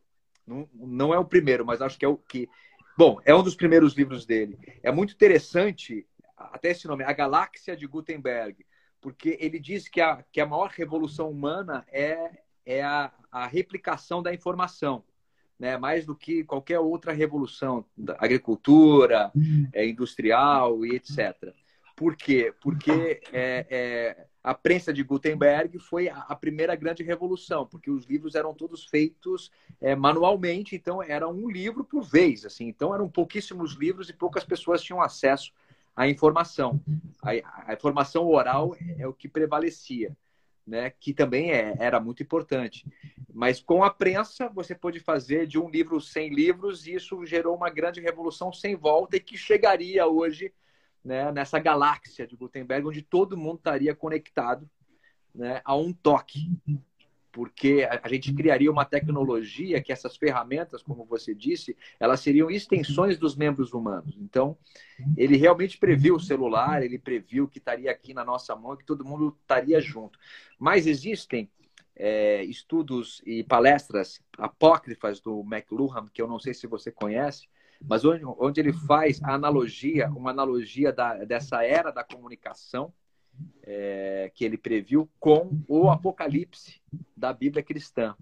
não, não é o primeiro, mas acho que é o que. Bom, é um dos primeiros livros dele. É muito interessante, até esse nome, A Galáxia de Gutenberg, porque ele diz que a, que a maior revolução humana é, é a, a replicação da informação né, mais do que qualquer outra revolução da agricultura, uhum. é, industrial e etc. Por quê? Porque é, é, a prensa de Gutenberg foi a, primeira grande revolução, porque os livros eram todos feitos é, manualmente, então era um livro por vez, assim. Então eram pouquíssimos livros e poucas pessoas tinham acesso à informação. A, a informação oral é o que prevalecia né, que também é, era muito importante. Mas com a prensa, você pôde fazer de um livro 100 livros, e isso gerou uma grande revolução sem volta e que chegaria hoje né, nessa galáxia de Gutenberg, onde todo mundo estaria conectado né, a um toque porque a gente criaria uma tecnologia que essas ferramentas, como você disse, elas seriam extensões dos membros humanos. Então, ele realmente previu o celular, ele previu que estaria aqui na nossa mão, que todo mundo estaria junto. Mas existem é, estudos e palestras apócrifas do McLuhan, que eu não sei se você conhece, mas onde, onde ele faz a analogia, uma analogia da, dessa era da comunicação, é, que ele previu com o Apocalipse da Bíblia cristã.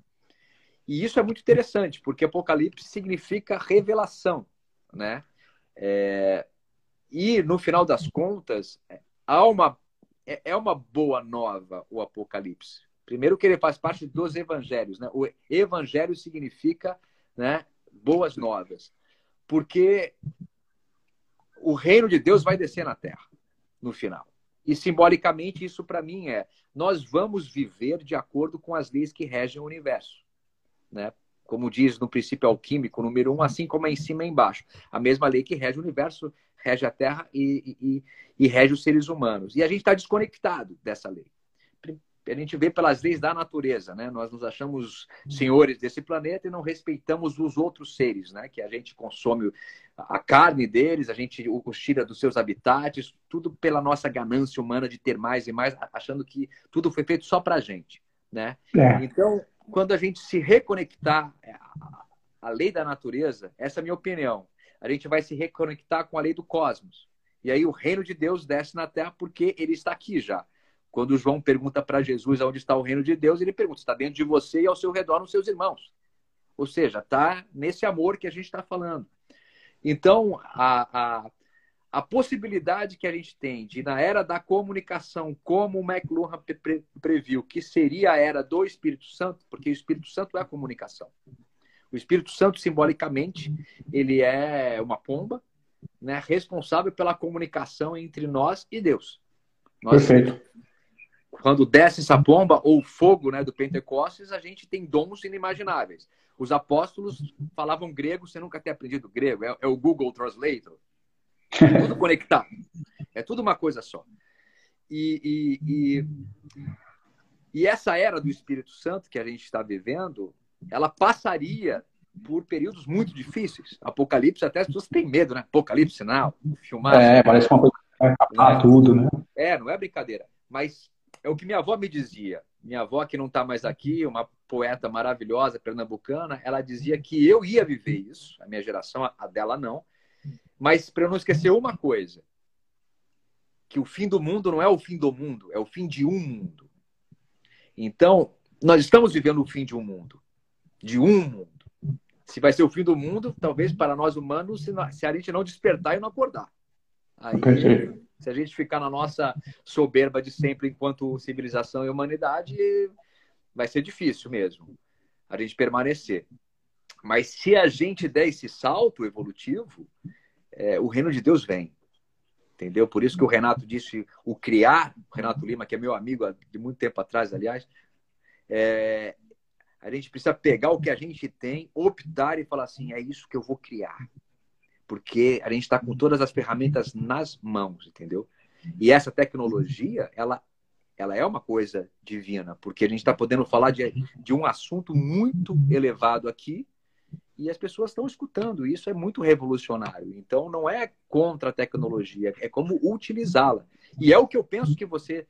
E isso é muito interessante, porque Apocalipse significa revelação, né? É, e no final das contas, há uma, é, é uma boa nova o Apocalipse. Primeiro que ele faz parte dos evangelhos, né? O evangelho significa, né, boas novas. Porque o reino de Deus vai descer na terra no final. E simbolicamente, isso para mim é: nós vamos viver de acordo com as leis que regem o universo. Né? Como diz no princípio alquímico, número um, assim como é em cima e embaixo. A mesma lei que rege o universo, rege a Terra e, e, e rege os seres humanos. E a gente está desconectado dessa lei a gente vê pelas leis da natureza, né? Nós nos achamos senhores desse planeta e não respeitamos os outros seres, né? Que a gente consome a carne deles, a gente os tira dos seus habitats, tudo pela nossa ganância humana de ter mais e mais, achando que tudo foi feito só para a gente, né? É. Então, quando a gente se reconectar à lei da natureza, essa é a minha opinião, a gente vai se reconectar com a lei do cosmos. E aí o reino de Deus desce na Terra porque ele está aqui já. Quando João pergunta para Jesus onde está o reino de Deus, ele pergunta: está dentro de você e ao seu redor nos seus irmãos. Ou seja, está nesse amor que a gente está falando. Então, a, a, a, possibilidade que a gente tem de, na era da comunicação, como o McLuhan pre previu, que seria a era do Espírito Santo, porque o Espírito Santo é a comunicação. O Espírito Santo, simbolicamente, ele é uma pomba, né, responsável pela comunicação entre nós e Deus. Nós, Perfeito quando desce essa bomba ou fogo né, do Pentecostes, a gente tem dons inimagináveis. Os apóstolos falavam grego sem nunca ter aprendido grego. É, é o Google Translator. É tudo conectado. É tudo uma coisa só. E, e, e, e essa era do Espírito Santo que a gente está vivendo, ela passaria por períodos muito difíceis. Apocalipse, até as pessoas têm medo, né? Apocalipse, não, filmar. É, parece uma coisa que vai acabar né? tudo, né? É, não é brincadeira. Mas é o que minha avó me dizia. Minha avó, que não está mais aqui, uma poeta maravilhosa, pernambucana, ela dizia que eu ia viver isso, a minha geração, a dela não. Mas para eu não esquecer uma coisa, que o fim do mundo não é o fim do mundo, é o fim de um mundo. Então, nós estamos vivendo o fim de um mundo, de um mundo. Se vai ser o fim do mundo, talvez para nós humanos, se a gente não despertar e não acordar. Aí, se a gente ficar na nossa soberba de sempre enquanto civilização e humanidade, vai ser difícil mesmo a gente permanecer. Mas se a gente der esse salto evolutivo, é, o reino de Deus vem. Entendeu? Por isso que o Renato disse o criar, o Renato Lima, que é meu amigo de muito tempo atrás, aliás, é, a gente precisa pegar o que a gente tem, optar e falar assim: é isso que eu vou criar. Porque a gente está com todas as ferramentas nas mãos, entendeu? E essa tecnologia, ela, ela é uma coisa divina, porque a gente está podendo falar de, de um assunto muito elevado aqui e as pessoas estão escutando. Isso é muito revolucionário. Então, não é contra a tecnologia, é como utilizá-la. E é o que eu penso que você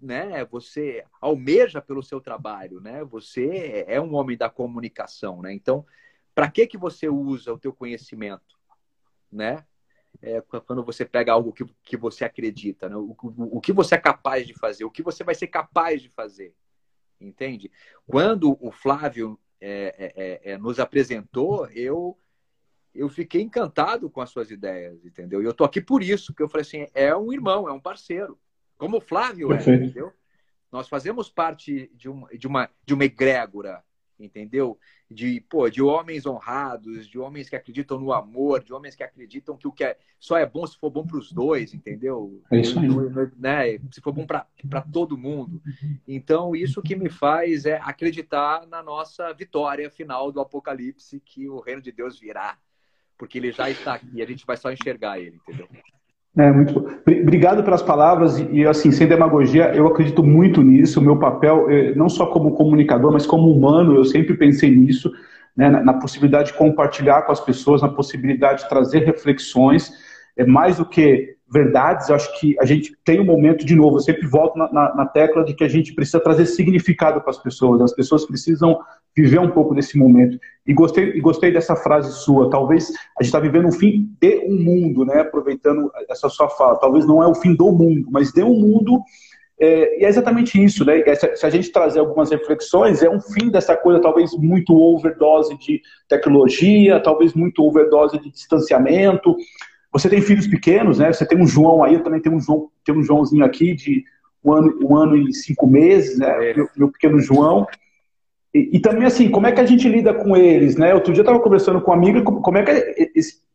né, você almeja pelo seu trabalho, né? Você é um homem da comunicação, né? Então, para que que você usa o teu conhecimento, né? É, quando você pega algo que, que você acredita, né? o, o, o que você é capaz de fazer, o que você vai ser capaz de fazer, entende? Quando o Flávio é, é, é, é nos apresentou, eu eu fiquei encantado com as suas ideias, entendeu? E eu tô aqui por isso, que eu falei assim, é um irmão, é um parceiro. Como o Flávio é, entendeu? Nós fazemos parte de uma, de uma, de uma egrégora, entendeu? De, pô, de homens honrados, de homens que acreditam no amor, de homens que acreditam que o que é, só é bom se for bom para os dois, entendeu? É isso aí. Né? Se for bom para todo mundo. Então, isso que me faz é acreditar na nossa vitória final do Apocalipse, que o reino de Deus virá. Porque ele já está aqui, a gente vai só enxergar ele, entendeu? É, muito Obrigado pelas palavras e, assim, sem demagogia, eu acredito muito nisso. O meu papel, eh, não só como comunicador, mas como humano, eu sempre pensei nisso, né, na, na possibilidade de compartilhar com as pessoas, na possibilidade de trazer reflexões, é mais do que verdades, acho que a gente tem um momento, de novo, eu sempre volto na, na, na tecla de que a gente precisa trazer significado para as pessoas, as pessoas precisam viver um pouco desse momento. E gostei, e gostei dessa frase sua, talvez a gente está vivendo um fim de um mundo, né? aproveitando essa sua fala, talvez não é o fim do mundo, mas de um mundo é, e é exatamente isso, né? Se a gente trazer algumas reflexões, é um fim dessa coisa talvez muito overdose de tecnologia, talvez muito overdose de distanciamento, você tem filhos pequenos, né? Você tem um João aí, eu também tenho um João, tem um Joãozinho aqui de um ano, um ano e cinco meses, né? É. Meu, meu, pequeno João. E, e, também assim, como é que a gente lida com eles, né? Outro dia eu estava conversando com uma amiga, como é que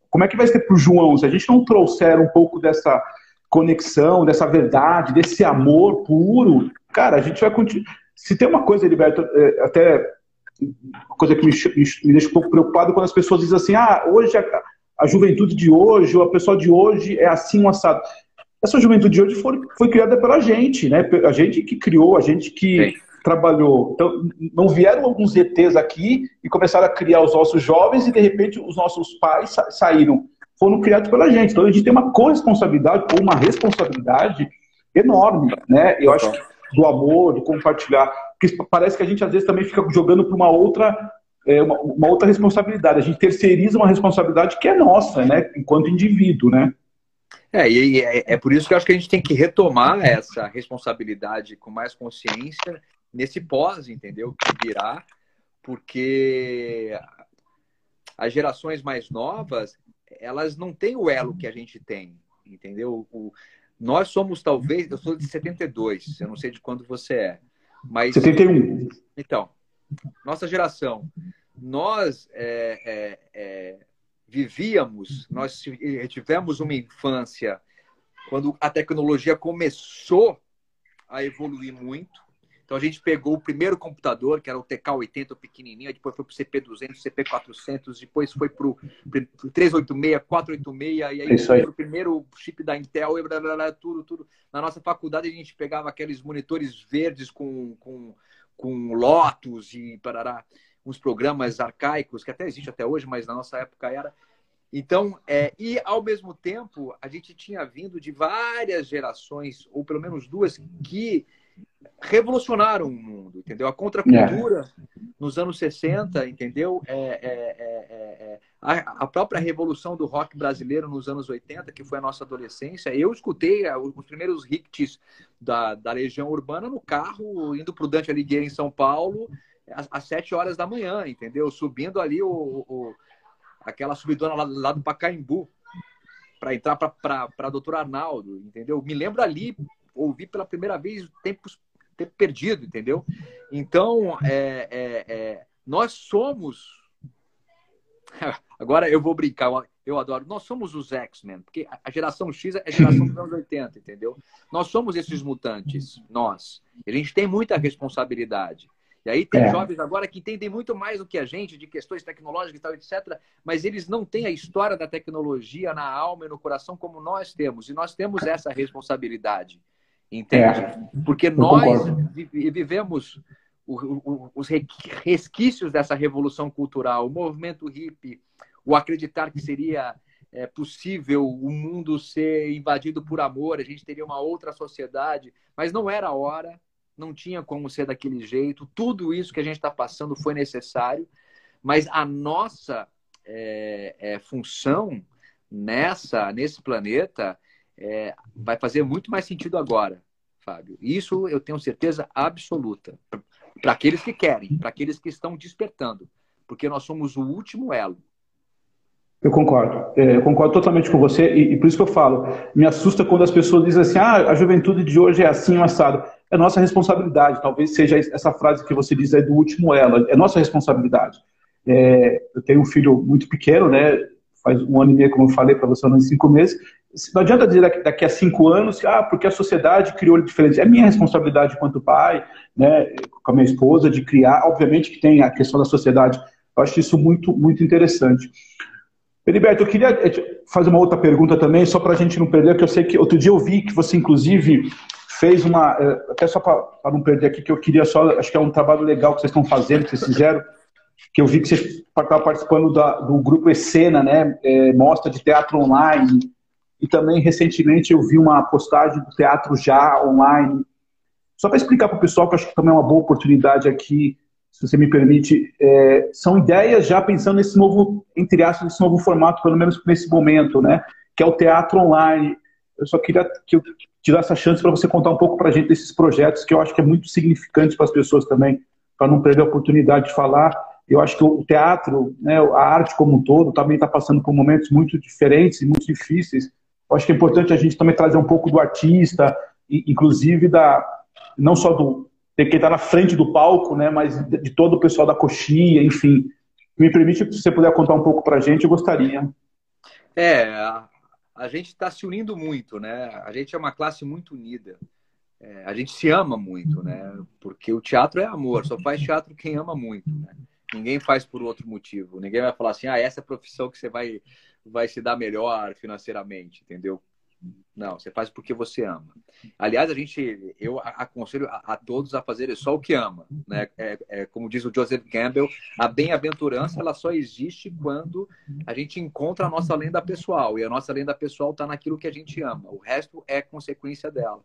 como é que vai ser para o João se a gente não trouxer um pouco dessa conexão, dessa verdade, desse amor puro, cara, a gente vai continuar. Se tem uma coisa, Heriberto, é, até uma coisa que me, me, deixa um pouco preocupado quando as pessoas dizem assim, ah, hoje a, a juventude de hoje, ou a pessoa de hoje é assim um assado. Essa juventude de hoje foi, foi criada pela gente, né? A gente que criou, a gente que Sim. Trabalhou. Então, não vieram alguns ETs aqui e começaram a criar os nossos jovens e, de repente, os nossos pais sa saíram. Foram criados pela gente. Então, a gente tem uma corresponsabilidade ou uma responsabilidade enorme, né? Eu acho que do amor, do compartilhar. Porque parece que a gente, às vezes, também fica jogando para uma outra é, uma, uma, outra responsabilidade. A gente terceiriza uma responsabilidade que é nossa, né? Enquanto indivíduo, né? É, e é, é por isso que eu acho que a gente tem que retomar essa responsabilidade com mais consciência nesse pós, entendeu? Que virá, porque as gerações mais novas, elas não têm o elo que a gente tem, entendeu? O, nós somos talvez, eu sou de 72, eu não sei de quando você é, mas 71. Então, nossa geração, nós é, é, é, vivíamos, nós tivemos uma infância quando a tecnologia começou a evoluir muito. Então a gente pegou o primeiro computador, que era o TK80, o pequenininho, depois foi para o CP200, CP400, depois foi para o 386, 486, e aí, aí foi o primeiro chip da Intel, e blá, blá, blá, tudo, tudo. Na nossa faculdade a gente pegava aqueles monitores verdes com, com, com Lotus e parará, uns programas arcaicos, que até existe até hoje, mas na nossa época era. Então, é, e ao mesmo tempo, a gente tinha vindo de várias gerações, ou pelo menos duas, que revolucionaram o mundo, entendeu? A contracultura é. nos anos 60, entendeu? É, é, é, é, a, a, própria revolução do rock brasileiro nos anos 80, que foi a nossa adolescência. Eu escutei é, os primeiros hits da, da Legião Urbana no carro, indo para o Dante Alighieri em São Paulo, às, às 7 horas da manhã, entendeu? Subindo ali o, o aquela subidona lá, lá do Pacaembu para entrar para Doutor Arnaldo, entendeu? Me lembro ali ouvi pela primeira vez tempos tempo perdido, entendeu? Então, é, é, é, nós somos. [laughs] Agora eu vou brincar, eu adoro. Nós somos os X-Men, porque a geração X é a geração dos anos 80, entendeu? Nós somos esses mutantes, nós. A gente tem muita responsabilidade. E aí tem é. jovens agora que entendem muito mais do que a gente de questões tecnológicas e tal, etc. Mas eles não têm a história da tecnologia na alma e no coração como nós temos. E nós temos essa responsabilidade. Entende? É, Porque nós vivemos os resquícios dessa revolução cultural, o movimento hippie, o acreditar que seria é, possível o mundo ser invadido por amor, a gente teria uma outra sociedade, mas não era a hora, não tinha como ser daquele jeito. Tudo isso que a gente está passando foi necessário, mas a nossa é, é, função nessa nesse planeta é, vai fazer muito mais sentido agora, Fábio. Isso eu tenho certeza absoluta. Para aqueles que querem, para aqueles que estão despertando. Porque nós somos o último elo. Eu concordo. É, eu concordo totalmente com você e, por isso que eu falo. Me assusta quando as pessoas dizem assim: ah, a juventude de hoje é assim, assado. É nossa responsabilidade. Talvez seja essa frase que você diz aí do último elo. É nossa responsabilidade. É, eu tenho um filho muito pequeno, né? Faz um ano e meio, como eu falei para você, e cinco meses. Não adianta dizer daqui, a cinco anos, ah, porque a sociedade criou diferente. É minha responsabilidade enquanto pai, né, com a minha esposa, de criar. Obviamente que tem a questão da sociedade. Eu acho isso muito, muito interessante. Heriberto, eu queria eh, fazer uma outra pergunta também, só para a gente não perder, porque eu sei que outro dia eu vi que você, inclusive, fez uma. Eh, até só para não perder aqui, que eu queria só. Acho que é um trabalho legal que vocês estão fazendo, que vocês fizeram, que eu vi que você estava participando da, do grupo Escena, né? É, mostra de teatro online. E também, recentemente, eu vi uma postagem do Teatro Já online. Só para explicar para o pessoal, que acho que também é uma boa oportunidade aqui, se você me permite, é, são ideias já pensando nesse novo, entre aspas, nesse novo formato, pelo menos nesse momento, né? Que é o teatro online. Eu só queria que eu te dar essa chance para você contar um pouco para a gente desses projetos, que eu acho que é muito significante para as pessoas também, para não perder a oportunidade de falar. Eu acho que o teatro, né, a arte como um todo, também está passando por momentos muito diferentes e muito difíceis. Eu acho que é importante a gente também trazer um pouco do artista, inclusive da não só do de quem está na frente do palco, né, mas de todo o pessoal da coxinha, enfim. Me permite, se você puder contar um pouco para a gente, eu gostaria. É, a, a gente está se unindo muito, né? A gente é uma classe muito unida. É, a gente se ama muito, né? Porque o teatro é amor, só faz teatro quem ama muito, né? Ninguém faz por outro motivo. Ninguém vai falar assim, ah, essa é a profissão que você vai, vai se dar melhor financeiramente, entendeu? Não, você faz porque você ama. Aliás, a gente, eu aconselho a, a todos a fazerem só o que ama. Né? É, é, como diz o Joseph Campbell, a bem-aventurança ela só existe quando a gente encontra a nossa lenda pessoal. E a nossa lenda pessoal está naquilo que a gente ama. O resto é consequência dela.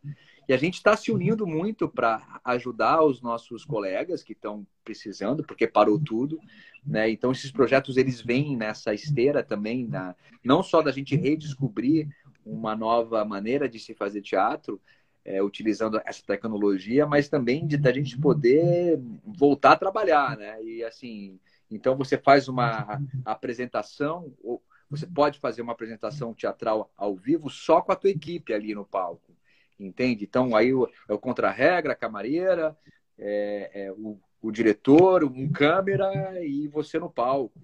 E a gente está se unindo muito para ajudar os nossos colegas que estão precisando, porque parou tudo. Né? Então, esses projetos eles vêm nessa esteira também, na, não só da gente redescobrir uma nova maneira de se fazer teatro, é, utilizando essa tecnologia, mas também de da gente poder voltar a trabalhar, né? E assim, então você faz uma apresentação, ou você pode fazer uma apresentação teatral ao vivo só com a tua equipe ali no palco, entende? Então aí é o contra-regra, a camareira, é, é o, o diretor, um câmera e você no palco.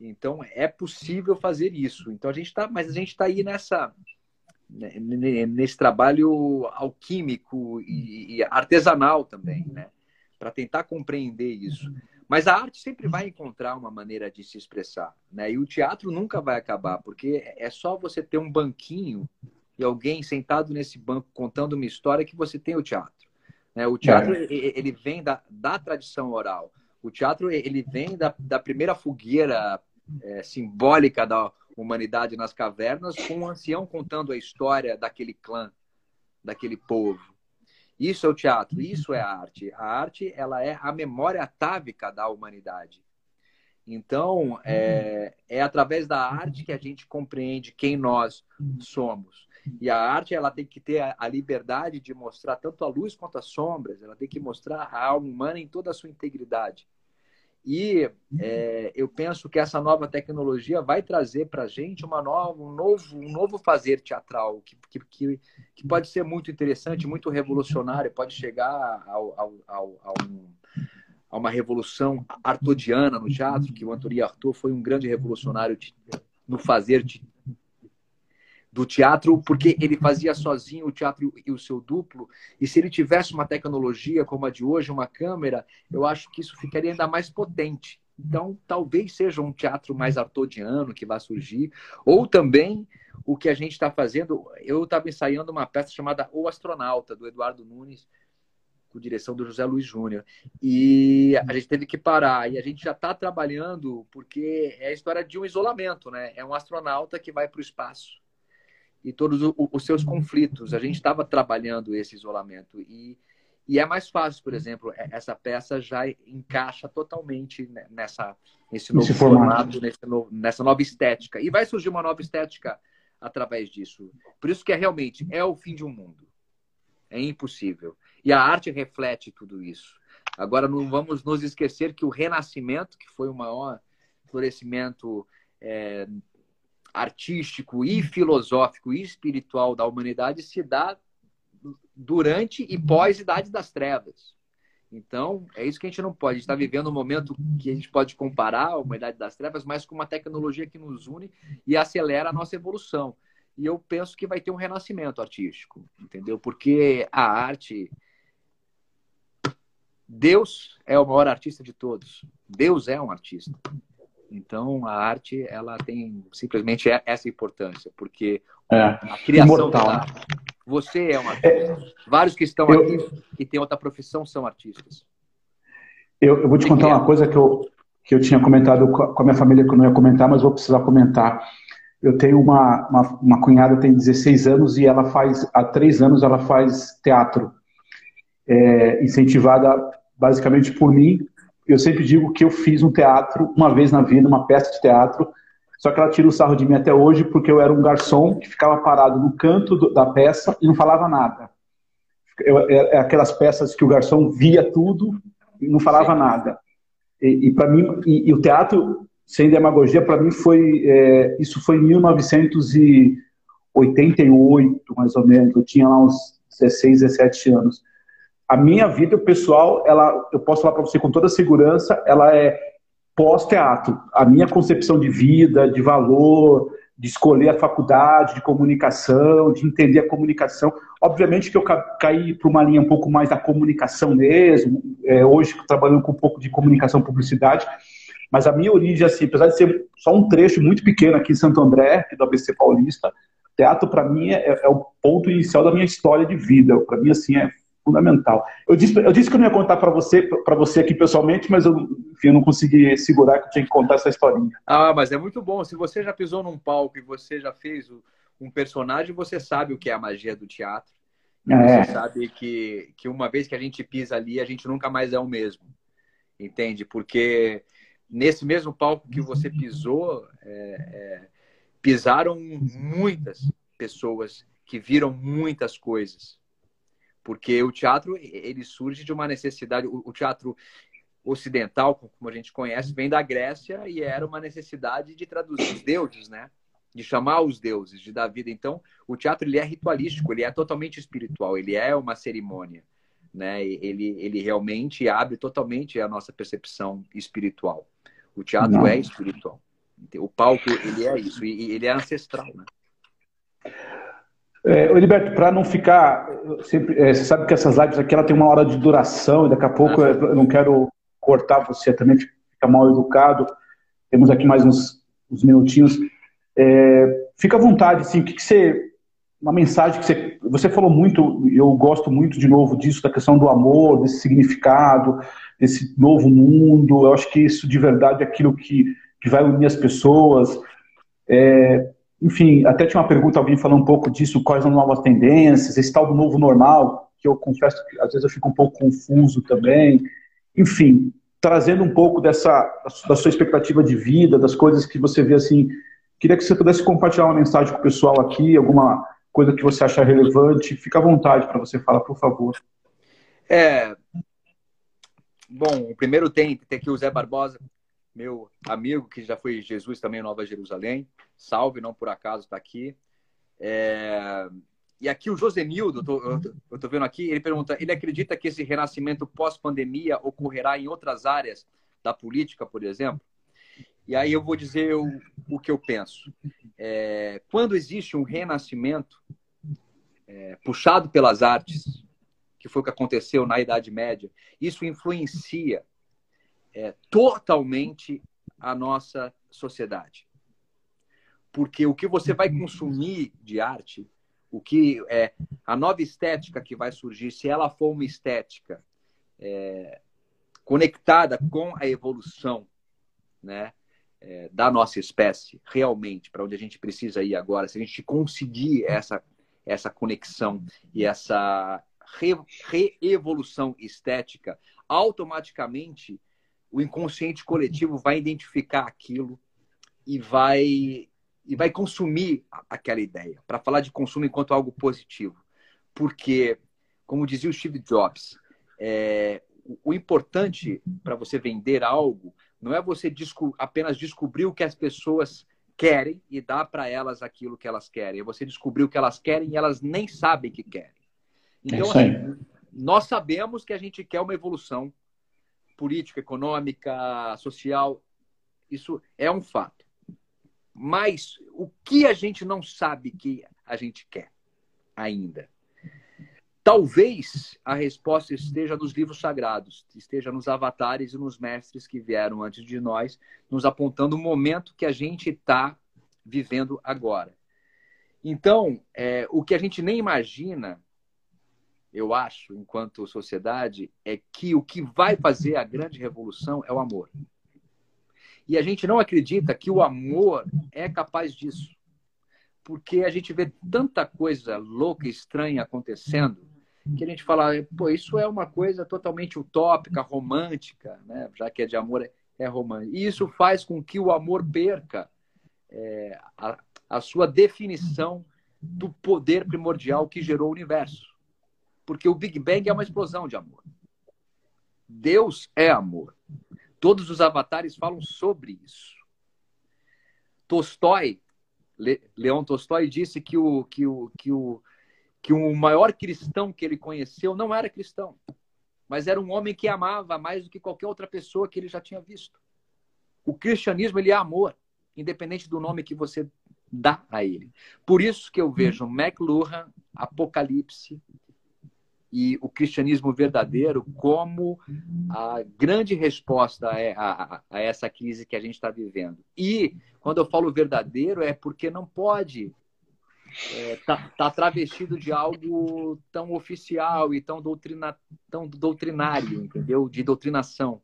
Então é possível fazer isso. Então a gente está, mas a gente está aí nessa nesse trabalho alquímico e, artesanal também, né? Para tentar compreender isso. Mas a arte sempre vai encontrar uma maneira de se expressar, né? E o teatro nunca vai acabar, porque é só você ter um banquinho e alguém sentado nesse banco contando uma história que você tem o teatro. Né? O teatro é. ele vem da, da tradição oral. O teatro ele vem da, da primeira fogueira é, simbólica da humanidade nas cavernas, com um ancião contando a história daquele clã, daquele povo. Isso é o teatro, isso é a arte. A arte ela é a memória atávica da humanidade. Então, é, é através da arte que a gente compreende quem nós somos. E a arte ela tem que ter a, a liberdade de mostrar tanto a luz quanto as sombras. Ela tem que mostrar a alma humana em toda a sua integridade. E é, eu penso que essa nova tecnologia vai trazer para a gente uma nova, um, novo, um novo fazer teatral, que, que, que pode ser muito interessante, muito revolucionário, pode chegar ao, ao, ao, ao a uma revolução artodiana no teatro, que o Antoni Artaud foi um grande revolucionário no fazer do teatro, porque ele fazia sozinho o teatro e o seu duplo. E se ele tivesse uma tecnologia como a de hoje, uma câmera, eu acho que isso ficaria ainda mais potente. Então, talvez seja um teatro mais artodiano que vai surgir, ou também o que a gente está fazendo. Eu estava ensaiando uma peça chamada O Astronauta, do Eduardo Nunes, com direção do José Luiz Júnior. E a gente teve que parar. E a gente já está trabalhando, porque é a história de um isolamento, né? É um astronauta que vai para o espaço e todos os seus conflitos. A gente estava trabalhando esse isolamento e, e é mais fácil, por exemplo, é, essa peça já encaixa totalmente nessa nesse novo Esse formato, nesse novo, nessa nova estética. E vai surgir uma nova estética através disso. Por isso que é realmente é o fim de um mundo. É impossível. E a arte reflete tudo isso. Agora não vamos nos esquecer que o Renascimento, que foi o maior florescimento é, artístico e filosófico e espiritual da humanidade se dá durante e pós-Idade das Trevas. Então, é isso que a gente não pode. Gente está vivendo um momento que a gente pode comparar a humanidade das trevas, mas com uma tecnologia que nos une e acelera a nossa evolução. E eu penso que vai ter um renascimento artístico, entendeu? Porque a arte. Deus é o maior artista de todos. Deus é um artista. Então, a arte, ela tem simplesmente essa importância, porque é, a criação da arte. Você é um artista. É, Vários que estão eu, aqui e têm outra profissão são artistas. Eu, eu vou te contar uma coisa que eu, que eu tinha comentado com a minha família, que eu não ia comentar, mas vou precisar comentar. Eu tenho uma, uma, uma cunhada, tem 16 anos, e ela faz, há três anos, ela faz teatro. É, incentivada basicamente por mim, eu sempre digo que eu fiz um teatro uma vez na vida, uma peça de teatro, só que ela tira o sarro de mim até hoje porque eu era um garçom que ficava parado no canto do, da peça e não falava nada. Eu, é, é, aquelas peças que o garçom via tudo e não falava Sim. nada. E, e para mim, e, e, o teatro, sem demagogia, para mim foi é, isso foi em 1988, mais ou menos. Eu tinha lá uns 16, 17 anos a minha vida pessoal, ela, eu posso falar para você com toda segurança, ela é pós-teatro. A minha concepção de vida, de valor, de escolher a faculdade de comunicação, de entender a comunicação. Obviamente que eu caí para uma linha um pouco mais da comunicação mesmo, é, hoje trabalhando com um pouco de comunicação publicidade, mas a minha origem, assim, apesar de ser só um trecho muito pequeno aqui em Santo André, aqui do ABC Paulista, teatro para mim é, é, o ponto inicial da minha história de vida. Para mim, assim, é fundamental. Eu disse, eu disse que eu não ia contar para você, para você aqui pessoalmente, mas eu, enfim, eu não consegui segurar que eu tinha que contar essa historinha. Ah, mas é muito bom. Se você já pisou num palco e você já fez um personagem, você sabe o que é a magia do teatro. É. Você sabe que, que uma vez que a gente pisa ali, a gente nunca mais é o mesmo. Entende? Porque nesse mesmo palco que você pisou, é, é, pisaram muitas pessoas que viram muitas coisas porque o teatro ele surge de uma necessidade. O, teatro ocidental, como a gente conhece, vem da Grécia e era uma necessidade de traduzir os deuses, né? De chamar os deuses, de dar vida. Então, o teatro ele é ritualístico, ele é totalmente espiritual, ele é uma cerimônia, né? Ele ele realmente abre totalmente a nossa percepção espiritual. O teatro Não. é espiritual. O palco ele é isso e ele é ancestral, né? É, Heriberto, para não ficar. Sempre, é, você sabe que essas lives aqui ela tem uma hora de duração e daqui a pouco ah, eu não quero cortar você também, fica mal educado. Temos aqui mais uns, uns minutinhos. É, fica à vontade, assim, o que, que você. Uma mensagem que você. Você falou muito, eu gosto muito de novo disso, da questão do amor, desse significado, desse novo mundo. Eu acho que isso de verdade é aquilo que, que vai unir as pessoas. É, enfim, até tinha uma pergunta, alguém falando um pouco disso, quais as novas tendências, esse tal do novo normal, que eu confesso que às vezes eu fico um pouco confuso também. Enfim, trazendo um pouco dessa da sua expectativa de vida, das coisas que você vê assim. Queria que você pudesse compartilhar uma mensagem com o pessoal aqui, alguma coisa que você achar relevante. Fica à vontade para você falar, por favor. É. Bom, o primeiro tem, tem aqui o Zé Barbosa, meu amigo, que já foi Jesus também em Nova Jerusalém. Salve, não por acaso está aqui. É... E aqui o Josenildo, eu estou vendo aqui, ele pergunta: ele acredita que esse renascimento pós-pandemia ocorrerá em outras áreas da política, por exemplo? E aí eu vou dizer o, o que eu penso. É, quando existe um renascimento é, puxado pelas artes, que foi o que aconteceu na Idade Média, isso influencia é, totalmente a nossa sociedade. Porque o que você vai consumir de arte, o que é a nova estética que vai surgir, se ela for uma estética é, conectada com a evolução, né? É, da nossa espécie, realmente, para onde a gente precisa ir agora, se a gente conseguir essa, essa conexão e essa reevolução re estética, automaticamente o inconsciente coletivo vai identificar aquilo e vai e vai consumir aquela ideia, para falar de consumo enquanto algo positivo. Porque, como dizia o Steve Jobs, é, o importante para você vender algo não é você desco apenas descobrir o que as pessoas querem e dar para elas aquilo que elas querem. É você descobrir o que elas querem e elas nem sabem que querem. Então, é assim, nós sabemos que a gente quer uma evolução política, econômica, social. Isso é um fato. Mas o que a gente não sabe que a gente quer ainda? Talvez a resposta esteja nos livros sagrados, esteja nos avatares e nos mestres que vieram antes de nós, nos apontando o momento que a gente está vivendo agora. Então, é, o que a gente nem imagina eu acho, enquanto sociedade, é que o que vai fazer a grande revolução é o amor. E a gente não acredita que o amor é capaz disso. Porque a gente vê tanta coisa louca e estranha acontecendo que a gente fala, pô, isso é uma coisa totalmente utópica, romântica, né? já que é de amor, é romântico. E isso faz com que o amor perca é, a, a sua definição do poder primordial que gerou o universo. Porque o Big Bang é uma explosão de amor. Deus é amor. Todos os avatares falam sobre isso. Tolstói, Le, Leon Tolstói disse que o, que, o, que, o, que o maior cristão que ele conheceu não era cristão, mas era um homem que amava mais do que qualquer outra pessoa que ele já tinha visto. O cristianismo ele é amor, independente do nome que você dá a ele. Por isso que eu vejo McLuhan, Apocalipse, e o cristianismo verdadeiro como a grande resposta a, a, a essa crise que a gente está vivendo. E quando eu falo verdadeiro é porque não pode é, tá, tá, travestido de algo tão oficial e tão, doutrina, tão doutrinário, entendeu? De doutrinação.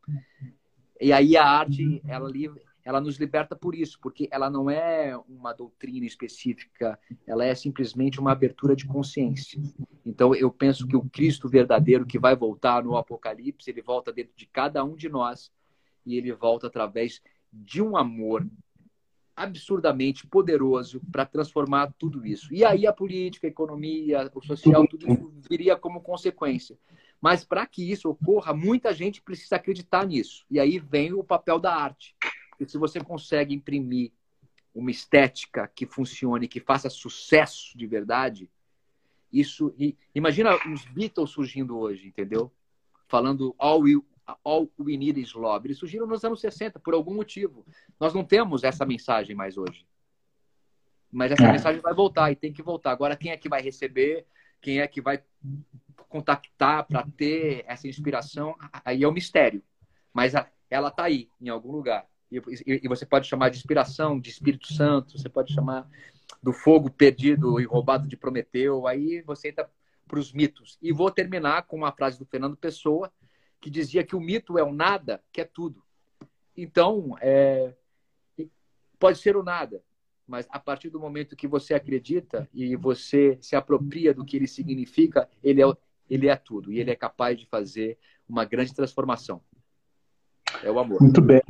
E aí a arte, ela, ela nos liberta por isso, porque ela não é uma doutrina específica, ela é simplesmente uma abertura de consciência. Então, eu penso que o Cristo verdadeiro que vai voltar no Apocalipse, ele volta dentro de cada um de nós e ele volta através de um amor absurdamente poderoso para transformar tudo isso. E aí a política, a economia, o social, tudo isso viria como consequência. Mas para que isso ocorra, muita gente precisa acreditar nisso. E aí vem o papel da arte. E se você consegue imprimir uma estética que funcione, que faça sucesso de verdade, isso. imagina os Beatles surgindo hoje, entendeu? Falando All We, All We Need Is Love. Eles surgiram nos anos 60 por algum motivo. Nós não temos essa mensagem mais hoje. Mas essa é. mensagem vai voltar e tem que voltar. Agora, quem é que vai receber? Quem é que vai contactar para ter essa inspiração? Aí é o um mistério. Mas ela está aí, em algum lugar. E, e, você pode chamar de inspiração, de Espírito Santo, você pode chamar do fogo perdido e roubado de Prometeu. Aí você entra para os mitos. E vou terminar com uma frase do Fernando Pessoa, que dizia que o mito é o nada, que é tudo. Então, é, pode ser o nada, mas a partir do momento que você acredita e você se apropria do que ele significa, ele é, ele é tudo e ele é capaz de fazer uma grande transformação. É o amor. Muito bem.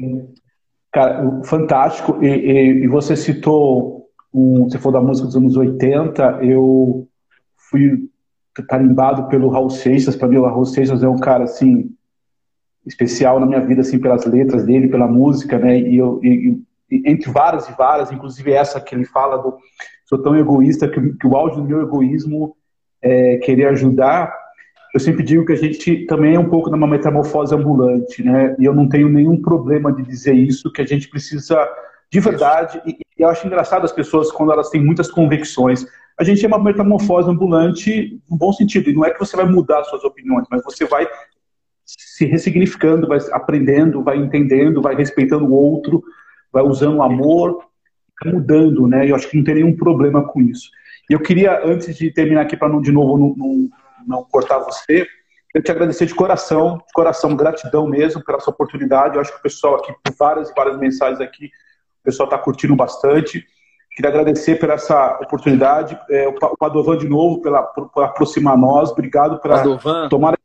Cara, fantástico. E, e, e você citou, um, você falou da música dos anos 80, eu fui tarimbado pelo Raul Seixas. Para mim, o Raul Seixas é um cara, assim, especial na minha vida, assim, pelas letras dele, pela música, né? E, eu, e, entre várias e várias, inclusive essa que ele fala do sou tão egoísta que, que o áudio do meu egoísmo é querer ajudar eu sempre digo que a gente também é um pouco numa metamorfose ambulante, né? E eu não tenho nenhum problema de dizer isso, que a gente precisa de verdade. E, e eu acho engraçado as pessoas quando elas têm muitas convicções. A gente é uma metamorfose ambulante no bom sentido. E não é que você vai mudar suas opiniões, mas você vai se ressignificando, vai aprendendo, vai entendendo, vai respeitando o outro, vai usando o amor, mudando, né? E eu acho que não tem nenhum problema com isso. E eu queria, antes de terminar aqui, para não de novo não, não não cortar você, eu te agradecer de coração, de coração, gratidão mesmo pela sua oportunidade. Eu acho que o pessoal aqui, por várias e várias mensagens aqui, o pessoal está curtindo bastante. Queria agradecer por essa oportunidade. É, o Padovan, de novo, pela, por, por aproximar nós. Obrigado pela Padovan. tomar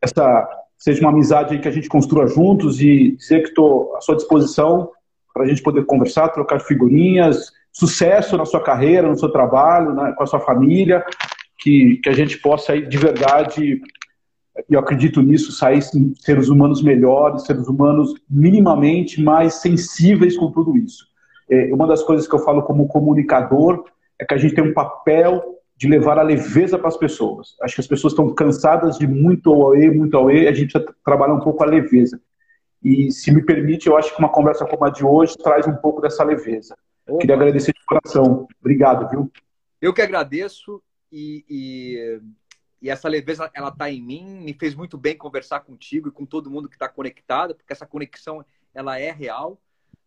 essa. Seja uma amizade que a gente construa juntos e dizer que estou à sua disposição para a gente poder conversar, trocar figurinhas. Sucesso na sua carreira, no seu trabalho, né, com a sua família que, que a gente possa de verdade, e eu acredito nisso, sair seres humanos melhores, seres humanos minimamente mais sensíveis com tudo isso. É, uma das coisas que eu falo como comunicador é que a gente tem um papel de levar a leveza para as pessoas. Acho que as pessoas estão cansadas de muito auê, muito auê, a gente precisa trabalhar um pouco a leveza. E, se me permite, eu acho que uma conversa como a de hoje traz um pouco dessa leveza. Opa. Queria agradecer de coração. Obrigado, viu? Eu que agradeço e, e, e essa leveza ela está em mim. Me fez muito bem conversar contigo e com todo mundo que está conectado, porque essa conexão ela é real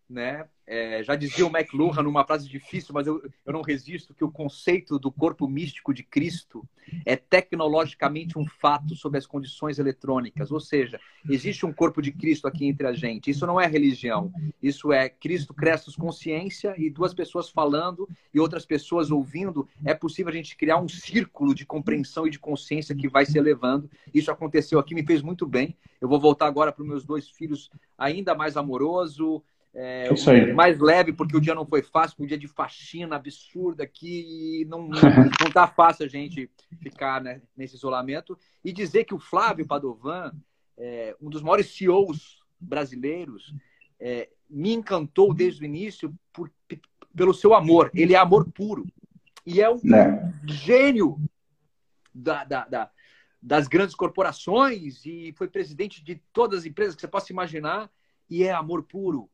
né? É, já dizia o McLuhan numa frase difícil, mas eu, eu não resisto, que o conceito do corpo místico de Cristo é tecnologicamente um fato sob as condições eletrônicas. Ou seja, existe um corpo de Cristo aqui entre a gente. Isso não é religião. Isso é Cristo Crestos consciência e duas pessoas falando e outras pessoas ouvindo. É possível a gente criar um círculo de compreensão e de consciência que vai se elevando. Isso aconteceu aqui, me fez muito bem. Eu vou voltar agora para os meus dois filhos ainda mais amoroso, é, Isso aí. mais leve, porque o dia não foi fácil, um dia de faxina absurda aqui, e não, não, [laughs] não tá fácil a gente ficar né, nesse isolamento. E dizer que o Flávio Padovan, é, um dos maiores CEOs brasileiros, é, me encantou desde o início por, pelo seu amor. Ele é amor puro. E é um é. gênio da, da, da, das grandes corporações e foi presidente de todas as empresas que você possa imaginar e é amor puro.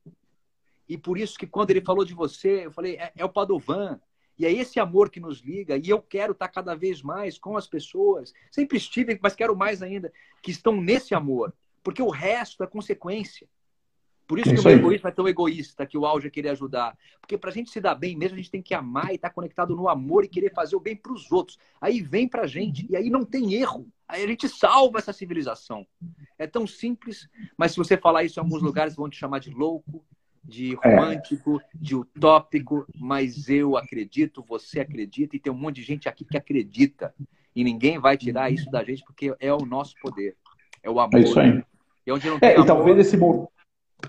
E por isso que quando ele falou de você, eu falei, é, é o Padovan. E é esse amor que nos liga, e eu quero estar cada vez mais com as pessoas, sempre estive, mas quero mais ainda, que estão nesse amor, porque o resto é consequência. Por isso, é isso que o egoísmo é tão egoísta, que o auge é querer ajudar. Porque para a gente se dar bem mesmo, a gente tem que amar e estar conectado no amor e querer fazer o bem para os outros. Aí vem para a gente, e aí não tem erro. Aí a gente salva essa civilização. É tão simples, mas se você falar isso em alguns lugares, vão te chamar de louco, de é. romântico, é. de utópico, mas eu acredito, você acredita, e tem um monte de gente aqui que acredita. E ninguém vai tirar isso da gente, porque é o nosso poder. É o amor. É isso aí. E onde não é, tem é, amor... e talvez esse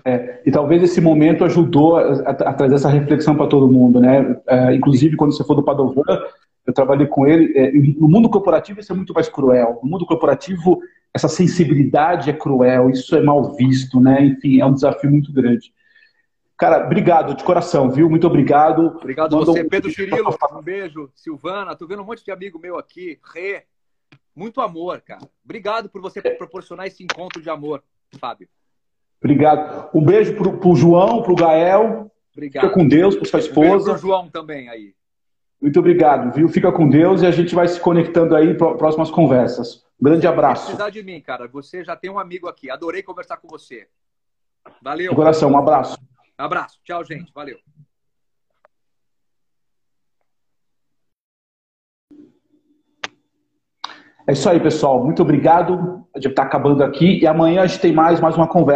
é, e talvez esse momento ajudou a, a, a trazer essa reflexão para todo mundo, né? É, inclusive, quando você for do Padovan, eu trabalhei com ele. É, no mundo corporativo, isso é muito mais cruel. No mundo corporativo, essa sensibilidade é cruel, isso é mal visto, né? Enfim, é um desafio muito grande. Cara, obrigado de coração, viu? Muito obrigado. Obrigado Mandou você, Pedro um... Chirilo. Um beijo. Silvana, tô vendo um monte de amigo meu aqui. Rê. Muito amor, cara. Obrigado por você é. proporcionar esse encontro de amor, Fábio. Obrigado. Um beijo pro, pro João, pro Gael. Obrigado. Fica com Deus, pro sua esposa. Um pro João também aí. Muito obrigado, viu? Fica com Deus e a gente vai se conectando aí para próximas conversas. Um grande abraço. precisar de mim, cara. Você já tem um amigo aqui. Adorei conversar com você. Valeu. De coração, um abraço. Abraço. Tchau, gente. Valeu. É isso aí, pessoal. Muito obrigado. A gente está acabando aqui e amanhã a gente tem mais, mais uma conversa.